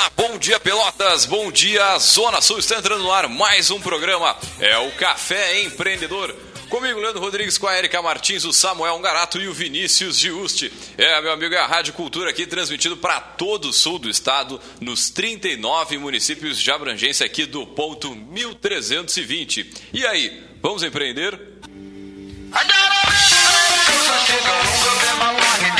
Olá, bom dia Pelotas, bom dia Zona Sul, está entrando no ar mais um programa, é o Café Empreendedor. Comigo, Leandro Rodrigues, com a Erika Martins, o Samuel Garato e o Vinícius Giusti. É, meu amigo, é a Rádio Cultura aqui, transmitido para todo o sul do estado, nos 39 municípios de abrangência aqui do ponto 1320. E aí, vamos empreender? É,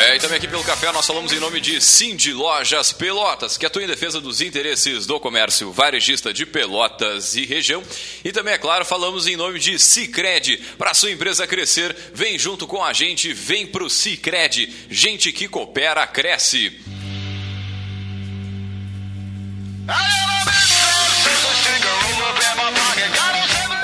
É, e também aqui pelo café nós falamos em nome de Cindy Lojas Pelotas, que atua em defesa dos interesses do comércio varejista de Pelotas e região. E também, é claro, falamos em nome de Cicred. Para sua empresa crescer, vem junto com a gente, vem pro Cicred. Gente que coopera, cresce.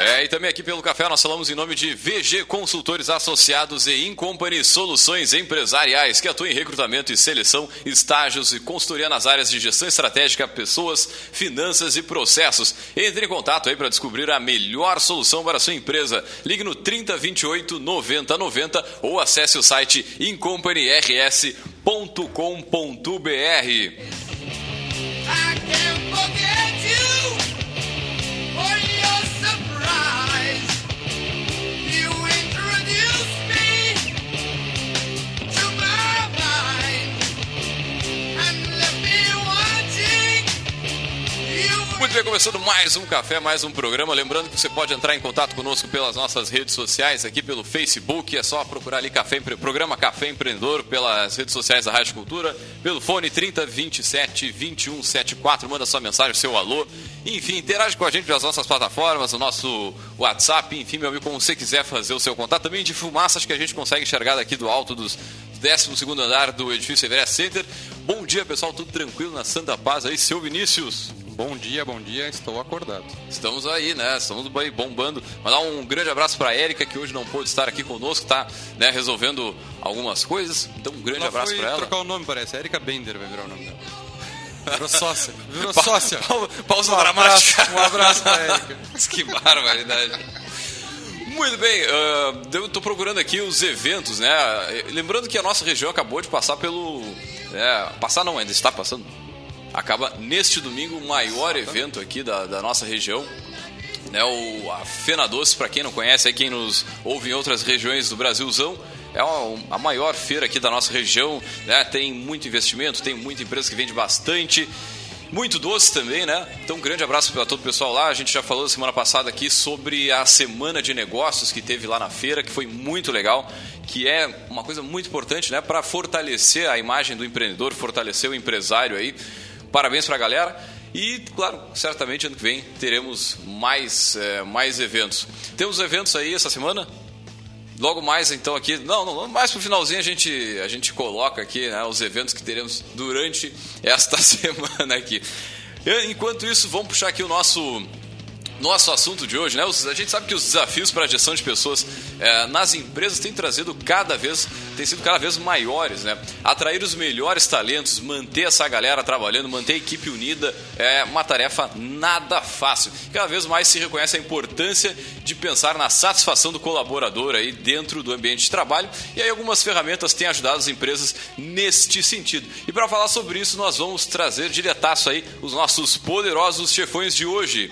É, e também aqui pelo café nós falamos em nome de VG Consultores Associados e Incompany Soluções Empresariais, que atuam em recrutamento e seleção, estágios e consultoria nas áreas de gestão estratégica, pessoas, finanças e processos. Entre em contato aí para descobrir a melhor solução para a sua empresa. Ligue no 3028 9090 ou acesse o site incompanyrs.com.br. bem, começando mais um café, mais um programa. Lembrando que você pode entrar em contato conosco pelas nossas redes sociais, aqui pelo Facebook, é só procurar ali Café, Programa Café Empreendedor, pelas redes sociais da Rádio Cultura, pelo fone 3027 2174, manda sua mensagem, seu alô. Enfim, interage com a gente pelas nossas plataformas, o nosso WhatsApp, enfim, meu amigo, como você quiser fazer o seu contato. Também de fumaça, acho que a gente consegue enxergar daqui do alto dos 12 andar do edifício Everest Center. Bom dia, pessoal, tudo tranquilo na Santa Paz aí, seu Vinícius. Bom dia, bom dia, estou acordado. Estamos aí, né? Estamos aí bombando. Mandar um grande abraço para a Érica, que hoje não pôde estar aqui conosco, tá né, resolvendo algumas coisas. Então, um grande Ela abraço para ela. trocar o nome, parece. Erika Bender vai virar o nome dela. Virou sócia. Virou Pa- sócia. pa- Pausa Um dramática. abraço, um abraço pra Érica. que barbaridade. Muito bem, ah, eu estou procurando aqui os eventos, né? Lembrando que a nossa região acabou de passar pelo. é, passar não, ainda está passando. Acaba neste domingo o maior evento aqui da, da nossa região. Né, o, a Fena Doce, para quem não conhece, é quem nos ouve em outras regiões do Brasilzão. É a maior feira aqui da nossa região, né? Tem muito investimento, tem muita empresa que vende bastante. Muito doce também, né? Então, um grande abraço para todo o pessoal lá. A gente já falou semana passada aqui sobre a semana de negócios que teve lá na feira, que foi muito legal, que é uma coisa muito importante, né? Para fortalecer a imagem do empreendedor, fortalecer o empresário aí. Parabéns para a galera. E, claro, certamente ano que vem teremos mais, eh, mais eventos. Temos eventos aí essa semana? Logo mais, então, aqui. Não, não, mais pro finalzinho a gente, a gente coloca aqui né, os eventos que teremos durante esta semana aqui. Enquanto isso, vamos puxar aqui o nosso. Nosso assunto de hoje, né? A gente sabe que os desafios para a gestão de pessoas eh, nas empresas têm trazido cada vez, têm sido cada vez maiores, né? Atrair os melhores talentos, manter essa galera trabalhando, manter a equipe unida é uma tarefa nada fácil. Cada vez mais se reconhece a importância de pensar na satisfação do colaborador aí dentro do ambiente de trabalho e aí algumas ferramentas têm ajudado as empresas neste sentido. E para falar sobre isso, nós vamos trazer diretaço aí os nossos poderosos chefões de hoje.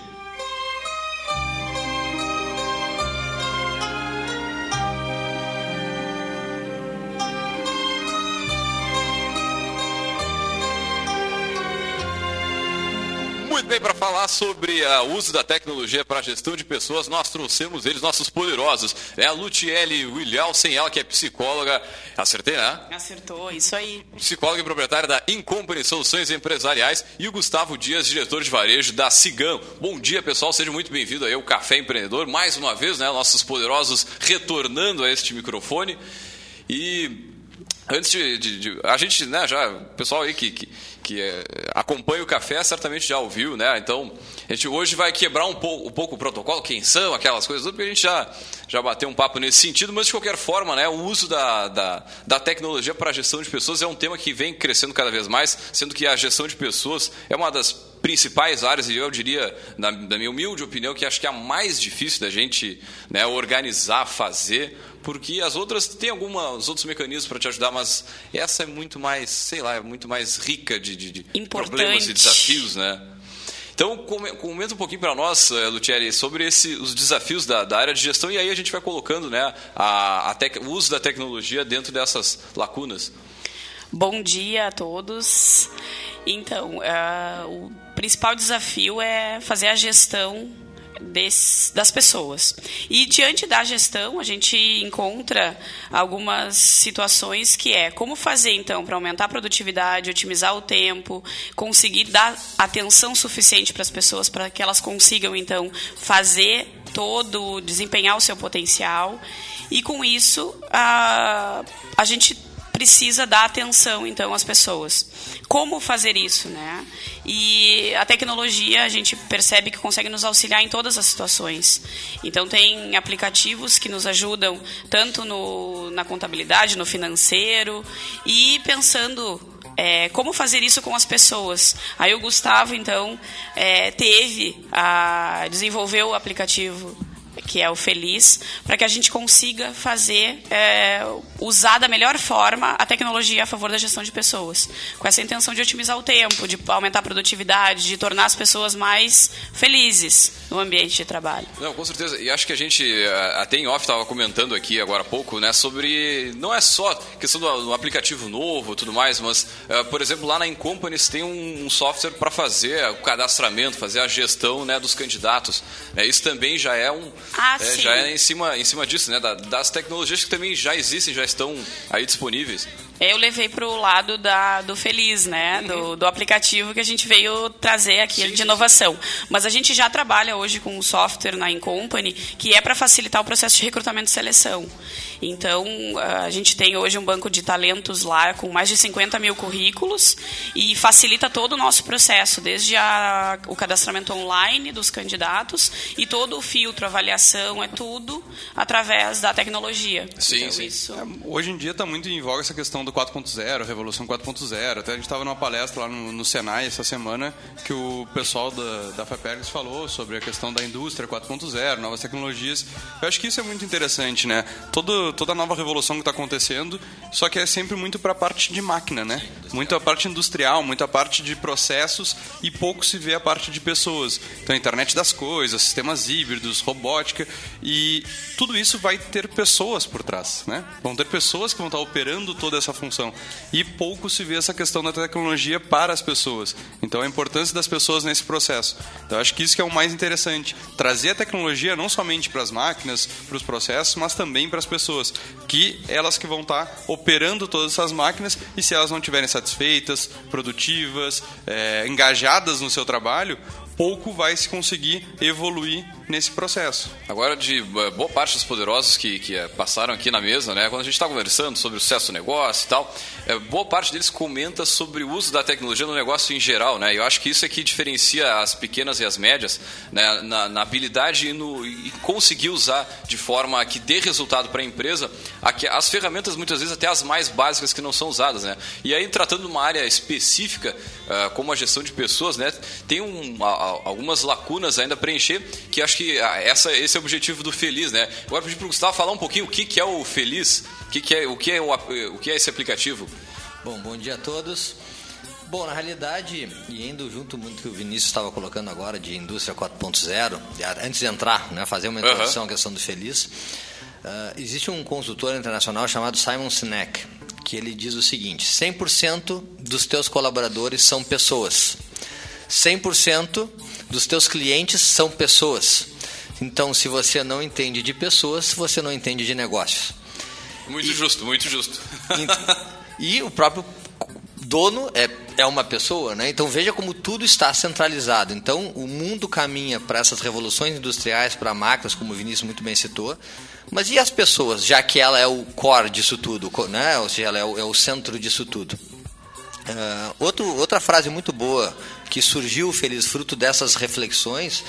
Muito bem, para falar sobre o uso da tecnologia para a gestão de pessoas, nós trouxemos eles, nossos poderosos. É a Lutiele Williamson, ela que é psicóloga. Acertei, né? Acertou, isso aí. Psicóloga e proprietária da Incompany Soluções Empresariais. E o Gustavo Dias, diretor de varejo da Cigam. Bom dia, pessoal. Seja muito bem-vindo aí ao Café Empreendedor. Mais uma vez, né? Nossos poderosos retornando a este microfone. E Antes de, de- de- A gente, né, já. O pessoal aí que, que, que, é, acompanha o café certamente já ouviu, né? Então, a gente hoje vai quebrar um pouco, um pouco o protocolo, quem são, aquelas coisas, porque a gente já, já bateu um papo nesse sentido, mas de qualquer forma, né, o uso da, da, da tecnologia para a gestão de pessoas é um tema que vem crescendo cada vez mais, sendo que a gestão de pessoas é uma das principais áreas, e eu diria, na, na minha humilde opinião, que acho que é a mais difícil da gente né, organizar, fazer, porque as outras tem alguns outros mecanismos para te ajudar, mas essa é muito mais, sei lá, é muito mais rica de, de, de problemas e desafios, né? Então, come- comenta um pouquinho para nós, eh, Lutieri, sobre esse, os desafios da, da área de gestão e aí a gente vai colocando né, a, a tec- o uso da tecnologia dentro dessas lacunas. Bom dia a todos. Então, ah, o principal desafio é fazer a gestão das pessoas. E diante da gestão, a gente encontra algumas situações que é como fazer então para aumentar a produtividade, otimizar o tempo, conseguir dar atenção suficiente para as pessoas para que elas consigam então fazer todo, desempenhar o seu potencial. E com isso, a, a gente precisa dar atenção então às pessoas. Como fazer isso, né? E a tecnologia a gente percebe que consegue nos auxiliar em todas as situações. Então tem aplicativos que nos ajudam tanto no, na contabilidade, no financeiro e pensando é, como fazer isso com as pessoas. Aí o Gustavo então é, teve a desenvolveu o aplicativo que é o Feliz, para que a gente consiga fazer, é, usar da melhor forma a tecnologia a favor da gestão de pessoas, com essa intenção de otimizar o tempo, de aumentar a produtividade, de tornar as pessoas mais felizes no ambiente de trabalho. Não, com certeza. E acho que a gente, eh, até em off, estava comentando aqui agora há pouco, né, sobre. Não é só questão do, aplicativo novo e tudo mais, mas, eh, por exemplo, lá na Incompanies tem um, um software para fazer o cadastramento, fazer a gestão né, dos candidatos. né. isso também já é um. Ah, é, sim. já é em cima, em cima disso, né? da- das tecnologias que também já existem, já estão aí disponíveis. Eu levei para o lado da, do Feliz, né? Do, do aplicativo que a gente veio trazer aqui Uhum. Sim, de sim, inovação. Mas a gente já trabalha hoje com um software na Incompany que é para facilitar o processo de recrutamento e seleção. Então, a gente tem hoje um banco de talentos lá com mais de 50 mil currículos e facilita todo o nosso processo, desde a, o cadastramento online dos candidatos e todo o filtro, avaliação, é tudo através da tecnologia. Sim, então, sim. Isso... Hoje em dia está muito em voga essa questão do 4.0, Revolução 4.0. Até a gente estava numa palestra lá no, no Senai essa semana que o pessoal da, da FAPERGS falou sobre a questão da indústria 4.0, novas tecnologias. Eu acho que isso é muito interessante, né? Todo, toda nova revolução que está acontecendo, só que é sempre muito para a parte de máquina, né? Muito a parte industrial, muito a parte de processos e pouco se vê a parte de pessoas. Então, a internet das coisas, sistemas híbridos, robótica e tudo isso vai ter pessoas por trás, né? Vão ter pessoas que vão estar operando toda essa função e pouco se vê essa questão da tecnologia para as pessoas. Então, a importância das pessoas nesse processo. Então, acho que isso que é o mais interessante, trazer a tecnologia não somente para as máquinas, para os processos, mas também para as pessoas, que elas que vão estar operando todas essas máquinas e se elas não estiverem satisfeitas, produtivas, eh, engajadas no seu trabalho, pouco vai se conseguir evoluir nesse processo. Agora, de eh, boa parte dos poderosos que, que eh, passaram aqui na mesa, né, quando a gente está conversando sobre o sucesso do negócio e tal, eh, boa parte deles comenta sobre o uso da tecnologia no negócio em geral. Né, eu acho que isso é que diferencia as pequenas e as médias né, na, na habilidade e, no, e conseguir usar de forma que dê resultado para a empresa as ferramentas, muitas vezes, até as mais básicas que não são usadas. Né. E aí, tratando de uma área específica, como a gestão de pessoas, né, tem um, algumas lacunas ainda a preencher, que acho que ah, essa, esse é o objetivo do Feliz, né? Agora pedir para o Gustavo falar um pouquinho o que, que é o Feliz, o que, que é, o, que é o, o que é esse aplicativo. Bom, bom dia a todos. Bom, na realidade, e indo junto muito que o Vinícius estava colocando agora de indústria 4.0, e antes de entrar, né, fazer uma introdução à questão do Feliz, ah, existe um consultor internacional chamado Simon Sinek, que ele diz o seguinte: 100% dos teus colaboradores são pessoas. 100% dos teus clientes são pessoas. Então, se você não entende de pessoas, você não entende de negócios. Muito justo, muito justo. E o próprio dono é, é uma pessoa, né? Então veja como tudo está centralizado. Então o mundo caminha para essas revoluções industriais, para máquinas, como o Vinícius muito bem citou. Mas e as pessoas, já que ela é o core disso tudo, né? Ou seja, ela é o, é o centro disso tudo. Uh, outro, outra frase muito boa que surgiu, feliz fruto dessas reflexões,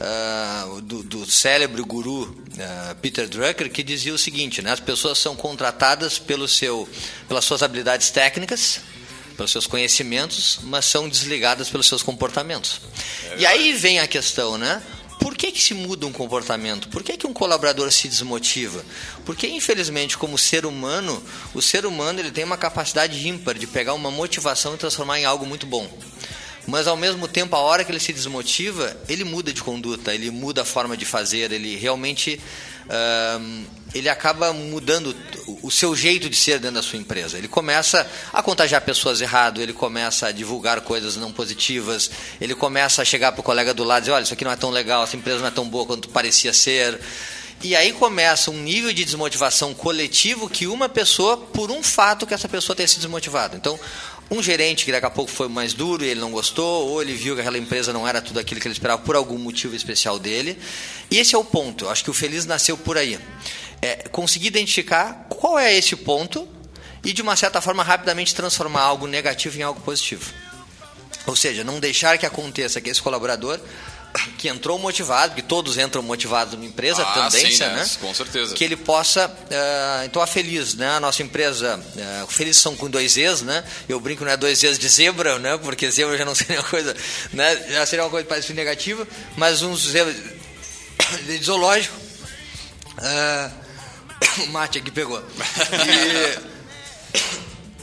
uh, do, do célebre guru uh, Peter Drucker, que dizia o seguinte: né, as pessoas são contratadas pelo seu, pelas suas habilidades técnicas, pelos seus conhecimentos, mas são desligadas pelos seus comportamentos. É e aí vem a questão, né? Por que, que se muda um comportamento? Por que, que um colaborador se desmotiva? Porque, infelizmente, como ser humano, o ser humano ele tem uma capacidade ímpar de pegar uma motivação e transformar em algo muito bom mas ao mesmo tempo, a hora que ele se desmotiva, ele muda de conduta, ele muda a forma de fazer, ele realmente ele acaba mudando o seu jeito de ser dentro da sua empresa. Ele começa a contagiar pessoas errado, ele começa a divulgar coisas não positivas, ele começa a chegar para o colega do lado e dizer, olha, isso aqui não é tão legal, essa empresa não é tão boa quanto parecia ser. E aí começa um nível de desmotivação coletivo que uma pessoa, por um fato que essa pessoa tenha se desmotivado. Então, um gerente que daqui a pouco foi mais duro e ele não gostou, ou ele viu que aquela empresa não era tudo aquilo que ele esperava por algum motivo especial dele. E esse é o ponto. Acho que o feliz nasceu por aí. É conseguir identificar qual é esse ponto e, de uma certa forma, rapidamente transformar algo negativo em algo positivo. Ou seja, não deixar que aconteça que esse colaborador que entrou motivado, que todos entram motivados numa empresa, ah, tendência, sim, né? né? Com certeza. Que ele possa, uh, então a Feliz, né? A nossa empresa, uh, Feliz são com dois E's, né? Eu brinco, não é dois E's de zebra, né? Porque zebra já não seria uma coisa, né? Já seria uma coisa parece negativa, mas uns zebras de zoológico. Uh, o mate aqui pegou.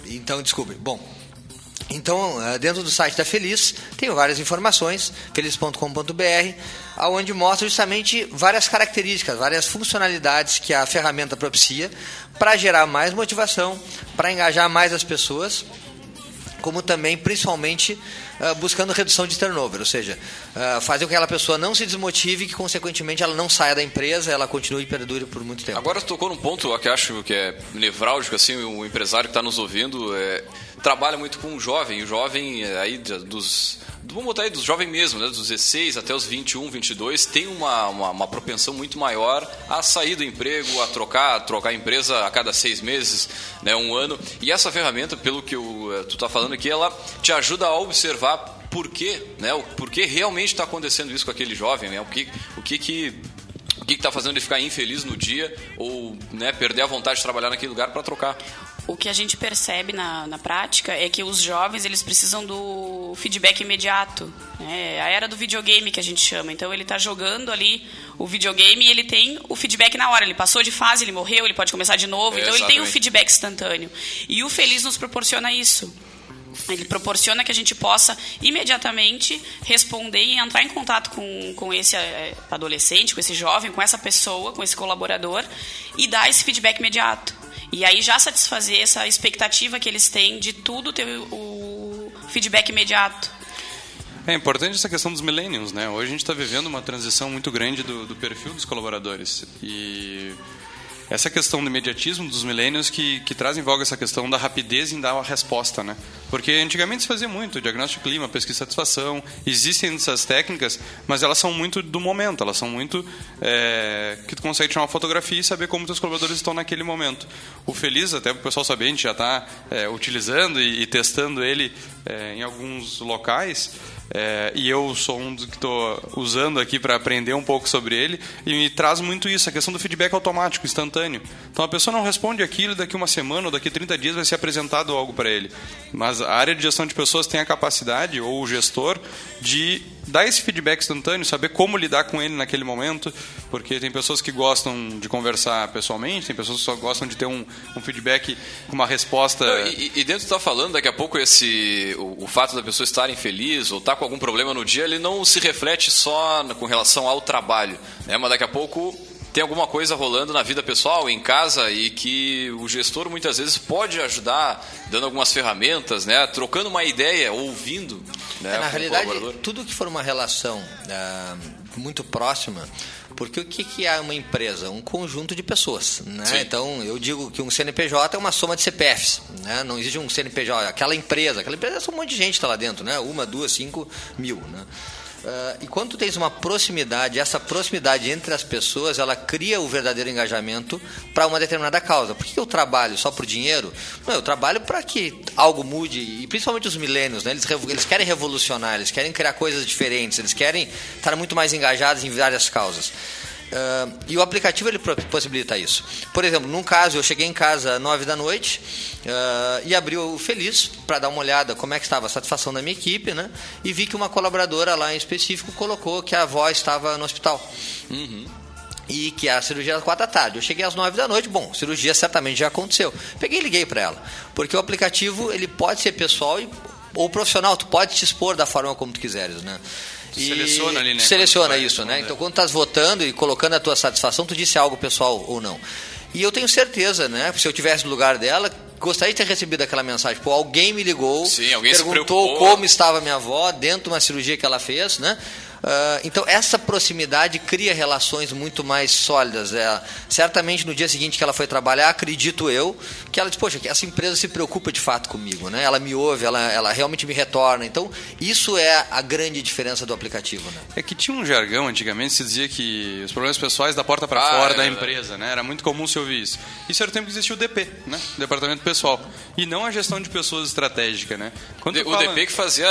E, então, desculpe. Bom, então, eh, dentro do site da Feliz, tem várias informações, feliz.com.br, onde mostra justamente várias características, várias funcionalidades que a ferramenta propicia para gerar mais motivação, para engajar mais as pessoas, como também, principalmente, eh, buscando redução de turnover, ou seja, eh, fazer com que aquela pessoa não se desmotive e que, consequentemente, ela não saia da empresa, ela continue e perdure por muito tempo. Agora, tocou num ponto que acho que é nevrálgico, assim, o empresário que está nos ouvindo, é trabalha muito com o jovem, o jovem é, aí dos vamos botar aí dos jovens mesmo, né, dos 16 até os 21, 22, tem uma, uma, uma, propensão muito maior a sair do emprego, a trocar, a trocar empresa a cada seis meses, né, um ano. E essa ferramenta, pelo que eu, eh, tu está falando aqui, ela te ajuda a observar por quê, né, o porquê realmente está acontecendo isso com aquele jovem, né, o que, o que que o que está fazendo ele ficar infeliz no dia ou né, perder a vontade de trabalhar naquele lugar para trocar? o que a gente percebe na, na prática é que os jovens eles precisam do feedback imediato. Né? A era do videogame que a gente chama. Então ele está jogando ali o videogame e ele tem o feedback na hora. Ele passou de fase, ele morreu, ele pode começar de novo. É, então ele tem o feedback instantâneo. E o Feliz nos proporciona isso. Ele proporciona que a gente possa imediatamente responder e entrar em contato com, com esse eh, adolescente, com esse jovem, com essa pessoa, com esse colaborador e dar esse feedback imediato. E aí já satisfazer essa expectativa que eles têm de tudo ter o feedback imediato. É importante essa questão dos millennials, né? Hoje a gente está vivendo uma transição muito grande do, do perfil dos colaboradores. E essa questão do imediatismo dos milênios que, que traz em voga essa questão da rapidez em dar uma resposta, né? Porque antigamente se fazia muito, diagnóstico de clima, pesquisa de satisfação, existem essas técnicas, mas elas são muito do momento, elas são muito é, que tu consegue tirar uma fotografia e saber como teus colaboradores estão naquele momento. O Feliz, até para o pessoal saber, a gente já está é, utilizando e, e, testando ele é, em alguns locais, é, e eu sou um dos que estou usando aqui para aprender um pouco sobre ele e me traz muito isso, a questão do feedback automático, instantâneo. Então a pessoa não responde aquilo daqui uma semana ou daqui 30 dias vai ser apresentado algo para ele. Mas a área de gestão de pessoas tem a capacidade, ou o gestor, de dar esse feedback instantâneo, saber como lidar com ele naquele momento, porque tem pessoas que gostam de conversar pessoalmente, tem pessoas que só gostam de ter um, um feedback com uma resposta. Não, e, e, dentro está falando, daqui a pouco esse o, o, fato da pessoa estar infeliz ou estar tá com algum problema no dia, ele não se reflete só com relação ao trabalho, né? Mas daqui a pouco tem alguma coisa rolando na vida pessoal, em casa, e que o gestor muitas vezes pode ajudar, dando algumas ferramentas, né? trocando uma ideia, ouvindo. Né, é, na realidade, tudo que for uma relação uh, muito próxima, Porque o que, que é uma empresa? Um conjunto de pessoas. Né? Sim. Então, eu digo que um CNPJ é uma soma de CPFs. Né? Não existe um CNPJ. Aquela empresa, aquela empresa é um monte de gente que está lá dentro. Né? Uma, duas, cinco mil. Né? Ah, e quando tu tens uma proximidade, essa proximidade entre as pessoas, ela cria o verdadeiro engajamento para uma determinada causa. Por que eu trabalho só por dinheiro? Não, eu trabalho para que algo mude, e principalmente os milênios, né? eles, eles querem revolucionar, eles querem criar coisas diferentes, eles querem estar muito mais engajados em várias causas. Ah, e o aplicativo ele possibilita isso. Por exemplo, num caso, eu cheguei em casa às 9 da noite ah, e abri o Feliz para dar uma olhada como é que estava a satisfação da minha equipe, né? E vi que uma colaboradora lá em específico colocou que a avó estava no hospital. E que a cirurgia era às 4 da tarde. Eu cheguei às 9 da noite, bom, cirurgia certamente já aconteceu. Peguei e liguei para ela. Porque o aplicativo, ele pode ser pessoal e, ou profissional, tu pode te expor da forma como tu quiseres, né? E Seleciona ali, né, Seleciona vai isso, né? Então, quando estás votando e colocando a tua satisfação, tu disse algo pessoal ou não. E eu tenho certeza, né? Se eu tivesse no lugar dela, gostaria de ter recebido aquela mensagem. Pô, alguém me ligou, Sim, alguém perguntou como estava minha avó dentro de uma cirurgia que ela fez, né? Ah, então essa proximidade cria relações muito mais sólidas. É, certamente no dia seguinte que ela foi trabalhar, acredito eu, que ela disse, poxa, que essa empresa se preocupa de fato comigo, né? Ela me ouve, ela, ela realmente me retorna. Então isso é a grande diferença do aplicativo, né? É que tinha um jargão antigamente, se dizia que os problemas pessoais da porta para Ah, fora é da empresa, né? Era muito comum se ouvir isso. Isso era o tempo que existia o DP, né? Departamento Pessoal. E não a gestão de pessoas estratégica, né? Quando O fala DP que fazia.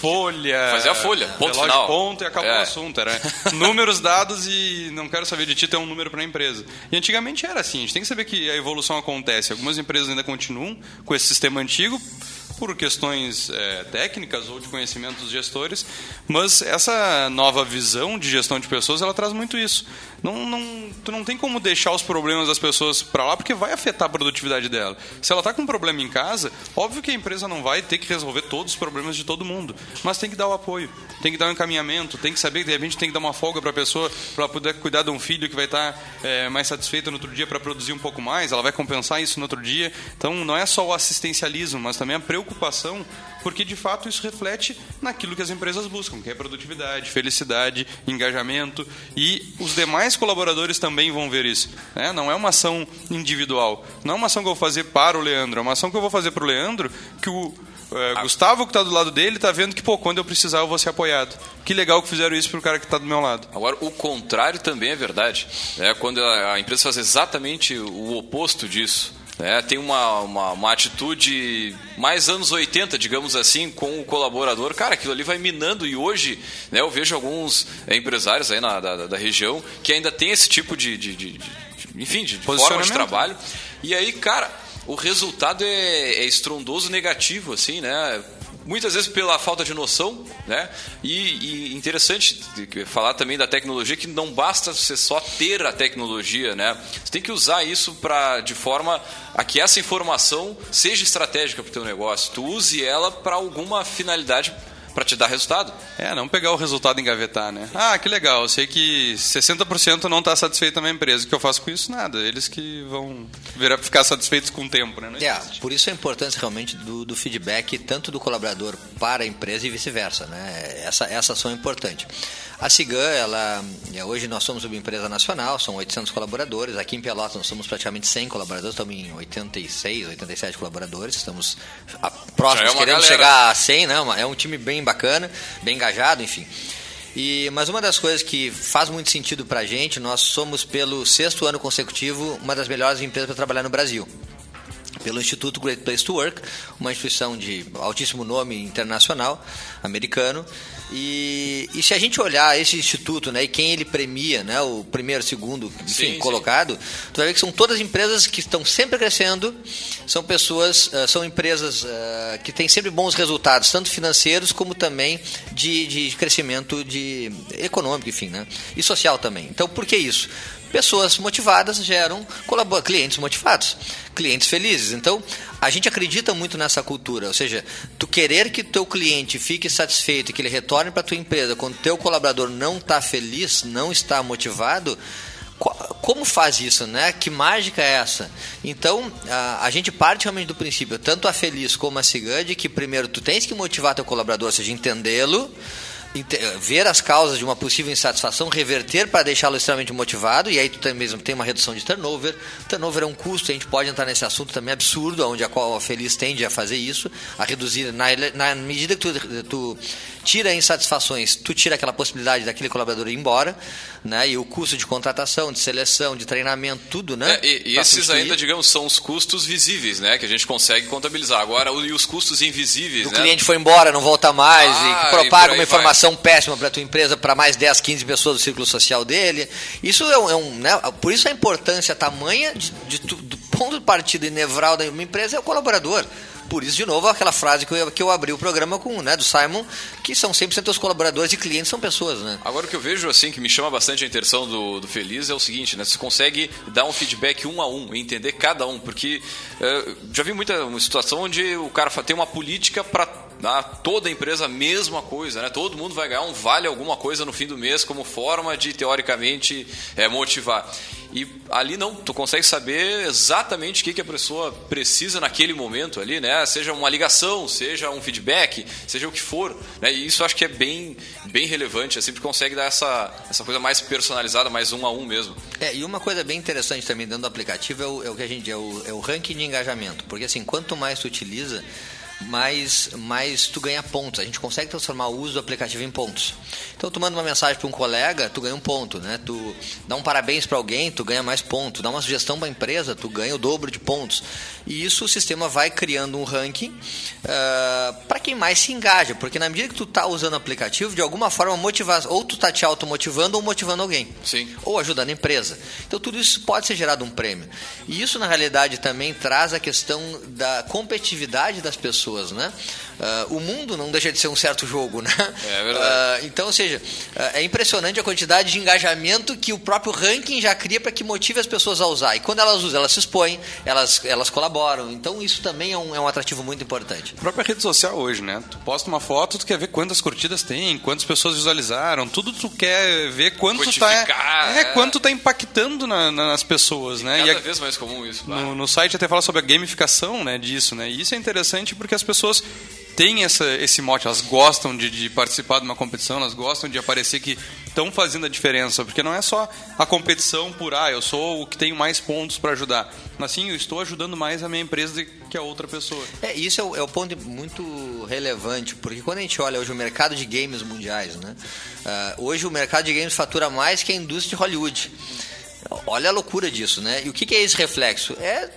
folha, Fazia a folha, ponto final. ponto e acabou É. o assunto. Era números, dados e não quero saber de ti, tem um número para a empresa. E antigamente era assim, a gente tem que saber que a evolução acontece. Algumas empresas ainda continuam com esse sistema antigo por questões é, técnicas ou de conhecimento dos gestores, mas essa nova visão de gestão de pessoas, ela traz muito isso. Não, não, tu não tem como deixar os problemas das pessoas para lá, porque vai afetar a produtividade dela. Se ela está com um problema em casa, óbvio que a empresa não vai ter que resolver todos os problemas de todo mundo, mas tem que dar o apoio, tem que dar o encaminhamento, tem que saber que de repente tem que dar uma folga para a pessoa, para ela poder cuidar de um filho que vai estar é, mais satisfeito no outro dia para produzir um pouco mais, ela vai compensar isso no outro dia. Então não é só o assistencialismo, mas também a preocupação, porque de fato isso reflete naquilo que as empresas buscam, que é produtividade, felicidade, engajamento e os demais colaboradores também vão ver isso. né? Não é uma ação individual, não é uma ação que eu vou fazer para o Leandro, é uma ação que eu vou fazer para o Leandro que o é, Gustavo que está do lado dele está vendo que pô, quando eu precisar eu vou ser apoiado. Que legal que fizeram isso pro cara que está do meu lado. Agora, o contrário também é verdade. Né? Quando a empresa faz exatamente o oposto disso. Né? Tem uma, uma, uma atitude mais anos 80, digamos assim, com o colaborador. Cara, aquilo ali vai minando. E hoje né, eu vejo alguns é, empresários aí na, da, da região que ainda tem esse tipo de, de, de- de- enfim, de, forma de trabalho. E aí, cara, o resultado é, é estrondoso negativo, assim, né? Muitas vezes pela falta de noção, né? E, e interessante falar também da tecnologia que não basta você só ter a tecnologia, né? Você tem que usar isso para de forma a que essa informação seja estratégica para o teu negócio. Tu use ela para alguma finalidade para te dar resultado. É, não pegar o resultado e engavetar, né? Ah, que legal, eu sei que 60% não está satisfeito na minha empresa. O que eu faço com isso? Nada. Eles que vão virar, ficar satisfeitos com o tempo, né? É, por isso a importância realmente do, do feedback, tanto do colaborador para a empresa e vice-versa. Né? Essa, essa ação é importante. A Cigan, ela, é, hoje nós somos uma empresa nacional, são 800 colaboradores. Aqui em Pelotas nós somos praticamente 100 colaboradores, estamos em 86, 87 colaboradores. Estamos a- próximos, é queremos galera. chegar a 100, né? É um time bem bacana, bem engajado, enfim. E, mas uma das coisas que faz muito sentido para a gente, nós somos pelo sexto ano consecutivo uma das melhores empresas para trabalhar no Brasil pelo Instituto Great Place to Work, uma instituição de altíssimo nome internacional, americano. E, e se a gente olhar esse instituto, né, e quem ele premia, né, o primeiro, segundo, enfim, Sim, sim. colocado, tu vai ver que são todas empresas que estão sempre crescendo, são pessoas, ah, são empresas ah, que têm sempre bons resultados, tanto financeiros como também de, de crescimento de econômico, enfim, né, e social também. Então, por que isso? Pessoas motivadas geram clientes motivados, clientes felizes. Então, a gente acredita muito nessa cultura, ou seja, tu querer que teu cliente fique satisfeito e que ele retorne para tua empresa quando teu colaborador não está feliz, não está motivado, co- como faz isso, né? Que mágica é essa? Então, a, a gente parte realmente do princípio, tanto a Feliz como a Cigã, de que primeiro tu tens que motivar teu colaborador, ou seja, entendê-lo, ver as causas de uma possível insatisfação, reverter para deixá-lo extremamente motivado, e aí tu tem mesmo tem uma redução de turnover. Turnover é um custo, a gente pode entrar nesse assunto também absurdo, onde a qual a Feliz tende a fazer isso, a reduzir. Na, na medida que tu, tu tira insatisfações, tu tira aquela possibilidade daquele colaborador ir embora, né? E o custo de contratação, de seleção, de treinamento, tudo, né? É, e, e esses substituir. ainda, digamos, são os custos visíveis, né? Que a gente consegue contabilizar. Agora, e os custos invisíveis, O né? cliente foi embora, não volta mais, Ah, e e propaga aí uma informação péssima para tua empresa para mais 10, 15 pessoas do círculo social dele. Isso é um, é um, né, por isso a importância tamanha de, de do ponto de partida e nevral da uma empresa é o colaborador. Por isso, de novo, aquela frase que eu, que eu abri o programa com, né, do Simon, que são 100% os colaboradores e clientes são pessoas, né? Agora o que eu vejo assim que me chama bastante a atenção do, do Feliz é o seguinte, né? Você consegue dar um feedback um a um, entender cada um, porque eh, já vi muita uma situação onde o cara tem uma política para toda a empresa a mesma coisa, né? Todo mundo vai ganhar um vale alguma coisa no fim do mês como forma de teoricamente eh, motivar. E ali não, tu consegue saber exatamente o que, que a pessoa precisa naquele momento ali, né? Seja uma ligação, seja um feedback, seja o que for, né? E isso acho que é bem, bem relevante, assim, porque consegue dar essa, essa coisa mais personalizada, mais um a um mesmo. É, e uma coisa bem interessante também dentro do aplicativo é o, é o que a gente é o, é o ranking de engajamento. Porque assim, quanto mais tu utiliza, mais, mais tu ganha pontos. A gente consegue transformar o uso do aplicativo em pontos. Então tu manda uma mensagem para um colega, tu ganha um ponto, né? Tu dá um parabéns para alguém, tu ganha mais pontos. Dá uma sugestão para a empresa, tu ganha o dobro de pontos. E isso o sistema vai criando um ranking para quem mais se engaja, porque na medida que tu tá usando o aplicativo, de alguma forma motivar, ou tu tá te automotivando ou motivando alguém Sim. ou ajudando a empresa. Então tudo isso pode ser gerado um prêmio. E isso na realidade também traz a questão da competitividade das pessoas, né? Ah, o mundo não deixa de ser um certo jogo, né? É verdade. Ah, então, ou seja, ah, é impressionante a quantidade de engajamento que o próprio ranking já cria para que motive as pessoas a usar. E quando elas usam, elas se expõem, elas, elas colaboram. Então isso também é um, é um atrativo muito importante. A própria rede social hoje, né? Tu posta uma foto, tu quer ver quantas curtidas tem, quantas pessoas visualizaram, tudo tu quer ver quanto tu tá, é, é. quanto tá impactando na- na- nas pessoas, né? Cada E a- vez mais comum isso. no, no site até fala sobre a gamificação né, disso, né? E isso é interessante porque as pessoas têm essa, esse mote, elas gostam de, de participar de uma competição, elas gostam de aparecer que estão fazendo a diferença, porque não é só a competição por, ah, eu sou o que tenho mais pontos para ajudar. Mas sim, eu estou ajudando mais a minha empresa que a outra pessoa. É, isso é o, é o ponto muito relevante, porque quando a gente olha hoje o mercado de games mundiais, né? Ah, hoje o mercado de games fatura mais que a indústria de Hollywood. Olha a loucura disso, né? E o que, que é esse reflexo? É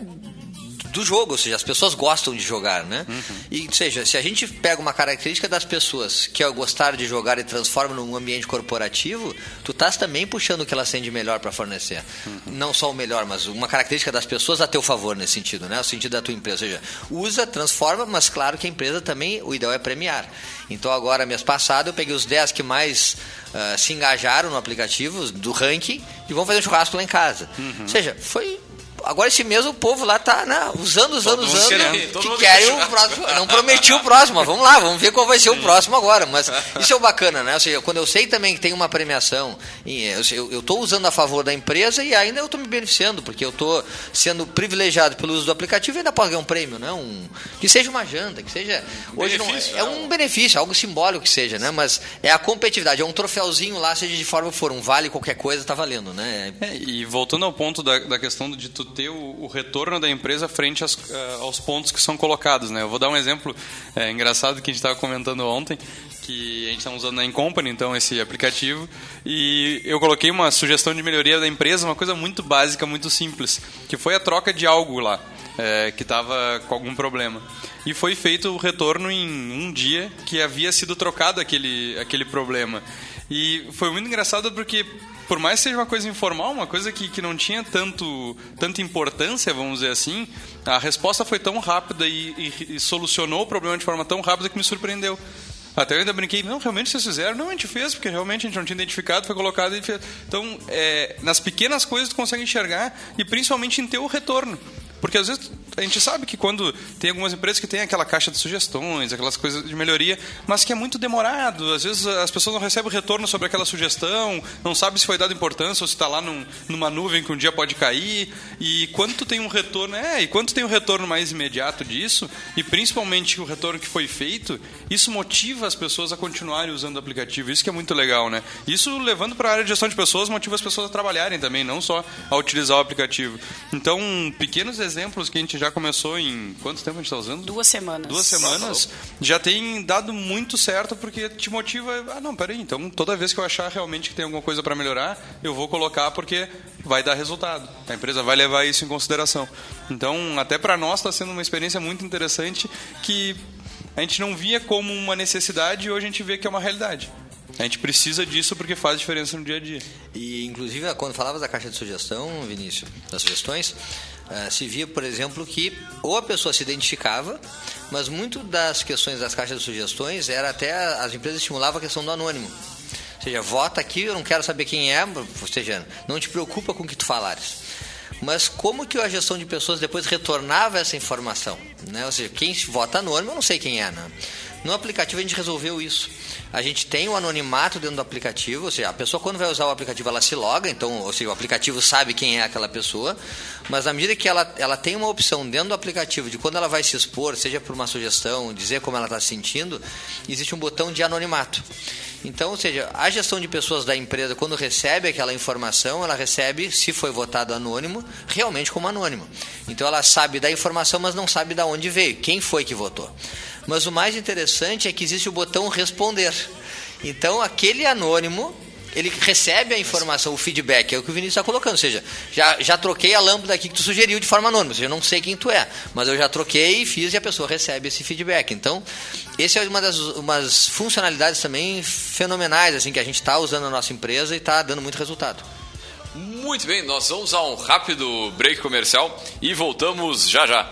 do jogo, ou seja, as pessoas gostam de jogar, né? E, ou seja, se a gente pega uma característica das pessoas que é gostar de jogar e transforma num ambiente corporativo, tu estás também puxando o que elas têm de melhor para fornecer. Não só o melhor, mas uma característica das pessoas a teu favor nesse sentido, né? O sentido da tua empresa. Ou seja, usa, transforma, mas claro que a empresa também, o ideal é premiar. Então agora, mês passado, eu peguei os 10 que mais ah, se engajaram no aplicativo, do ranking, e vão fazer um churrasco lá em casa. Ou seja, foi Agora esse mês o povo lá tá né, usando, usando, Todo usando. querendo, que querem quer o próximo. Não prometi o próximo, mas vamos lá, vamos ver qual vai ser o próximo agora. Mas isso é o bacana, né? Ou seja, quando eu sei também que tem uma premiação, e eu estou usando a favor da empresa e ainda eu estou me beneficiando, porque eu estou sendo privilegiado pelo uso do aplicativo e ainda posso ganhar um prêmio, né? Um, que seja uma janta, que seja. Hoje não, benefício, é né? um benefício, algo simbólico que seja, né? Mas é a competitividade, é um troféuzinho lá, seja de forma que for, um vale qualquer coisa, tá valendo, né? É, e voltando ao ponto da, da questão de tu ter o, o retorno da empresa frente às, eh, aos pontos que são colocados, né? Eu vou dar um exemplo eh, engraçado que a gente estava comentando ontem, que a gente está usando na Incompany, então, esse aplicativo, e eu coloquei uma sugestão de melhoria da empresa, uma coisa muito básica, muito simples, que foi a troca de algo lá, eh, que estava com algum problema. E foi feito o retorno em um dia que havia sido trocado aquele, aquele problema. E foi muito engraçado porque por mais que seja uma coisa informal, uma coisa que, que não tinha tanto, tanta importância, vamos dizer assim, a resposta foi tão rápida e, e- e solucionou o problema de forma tão rápida que me surpreendeu. Até eu ainda brinquei, não, realmente vocês fizeram? Não, a gente fez, porque realmente a gente não tinha identificado, foi colocado e fez. Então, é, nas pequenas coisas tu consegue enxergar e principalmente em ter o retorno. Porque às vezes a gente sabe que quando tem algumas empresas que tem aquela caixa de sugestões, aquelas coisas de melhoria, mas que é muito demorado. Às vezes as pessoas não recebem retorno sobre aquela sugestão, não sabe se foi dado importância ou se está lá num, numa nuvem que um dia pode cair. E quando tem um retorno, é, e quando tem um retorno mais imediato disso, e principalmente o retorno que foi feito, isso motiva as pessoas a continuarem usando o aplicativo. Isso que é muito legal, né? Isso levando para a área de gestão de pessoas, motiva as pessoas a trabalharem também, não só a utilizar o aplicativo. Então, pequenos exemplos que a gente já começou em quanto tempo a gente está usando? Duas semanas. Duas semanas já tem dado muito certo porque te motiva. Ah, não, peraí. Então, toda vez que eu achar realmente que tem alguma coisa para melhorar, eu vou colocar porque vai dar resultado. A empresa vai levar isso em consideração. Então, até para nós está sendo uma experiência muito interessante que a gente não via como uma necessidade e hoje a gente vê que é uma realidade. A gente precisa disso porque faz diferença no dia a dia. E, inclusive, quando falavas da caixa de sugestão, Vinícius, das sugestões, eh, se via, por exemplo, que ou a pessoa se identificava, mas muito das questões das caixas de sugestões era até as empresas estimulavam a questão do anônimo. Ou seja, vota aqui, eu não quero saber quem é, ou seja, não te preocupa com o que tu falares. Mas como que a gestão de pessoas depois retornava essa informação? Né? Ou seja, quem vota anônimo, eu não sei quem é. Né? No aplicativo a gente resolveu isso. A gente tem o anonimato dentro do aplicativo, ou seja, a pessoa quando vai usar o aplicativo ela se loga, então, ou seja, o aplicativo sabe quem é aquela pessoa, mas na medida que ela, ela tem uma opção dentro do aplicativo de quando ela vai se expor, seja por uma sugestão, dizer como ela está se sentindo, existe um botão de anonimato. Então, ou seja, a gestão de pessoas da empresa, quando recebe aquela informação, ela recebe, se foi votado anônimo, realmente como anônimo. Então, ela sabe da informação, mas não sabe de onde veio, quem foi que votou. Mas o mais interessante é que existe o botão responder. Então, aquele anônimo ele recebe a informação, o feedback, é o que o Vinícius está colocando. Ou seja, já, já troquei a lâmpada aqui que tu sugeriu de forma anônima. Ou seja, eu não sei quem tu é, mas eu já troquei e fiz e a pessoa recebe esse feedback. Então, essa é uma das umas funcionalidades também fenomenais assim que a gente está usando na nossa empresa e está dando muito resultado. Muito bem, nós vamos a um rápido break comercial e voltamos já já.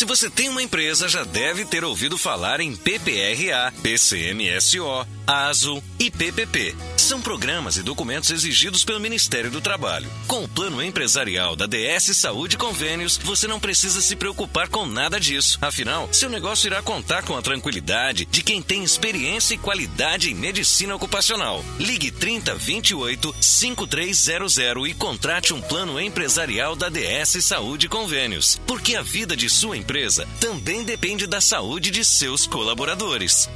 Se você tem uma empresa, já deve ter ouvido falar em PPRA, PCMSO, ASO e PPP. São programas e documentos exigidos pelo Ministério do Trabalho. Com o plano empresarial da DS Saúde Convênios, você não precisa se preocupar com nada disso. Afinal, seu negócio irá contar com a tranquilidade de quem tem experiência e qualidade em medicina ocupacional. Ligue 3028 5300 e contrate um plano empresarial da DS Saúde Convênios, porque a vida de sua empresa também depende da saúde de seus colaboradores.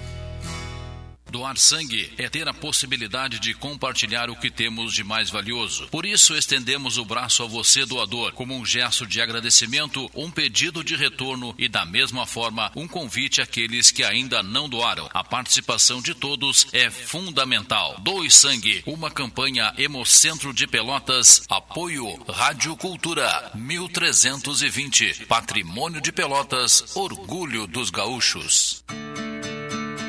Doar sangue é ter a possibilidade de compartilhar o que temos de mais valioso. Por isso, estendemos o braço a você, doador, como um gesto de agradecimento, um pedido de retorno e, da mesma forma, um convite àqueles que ainda não doaram. A participação de todos é fundamental. Doe Sangue, uma campanha Hemocentro de Pelotas, apoio Rádio Cultura 1320, Patrimônio de Pelotas, orgulho dos gaúchos.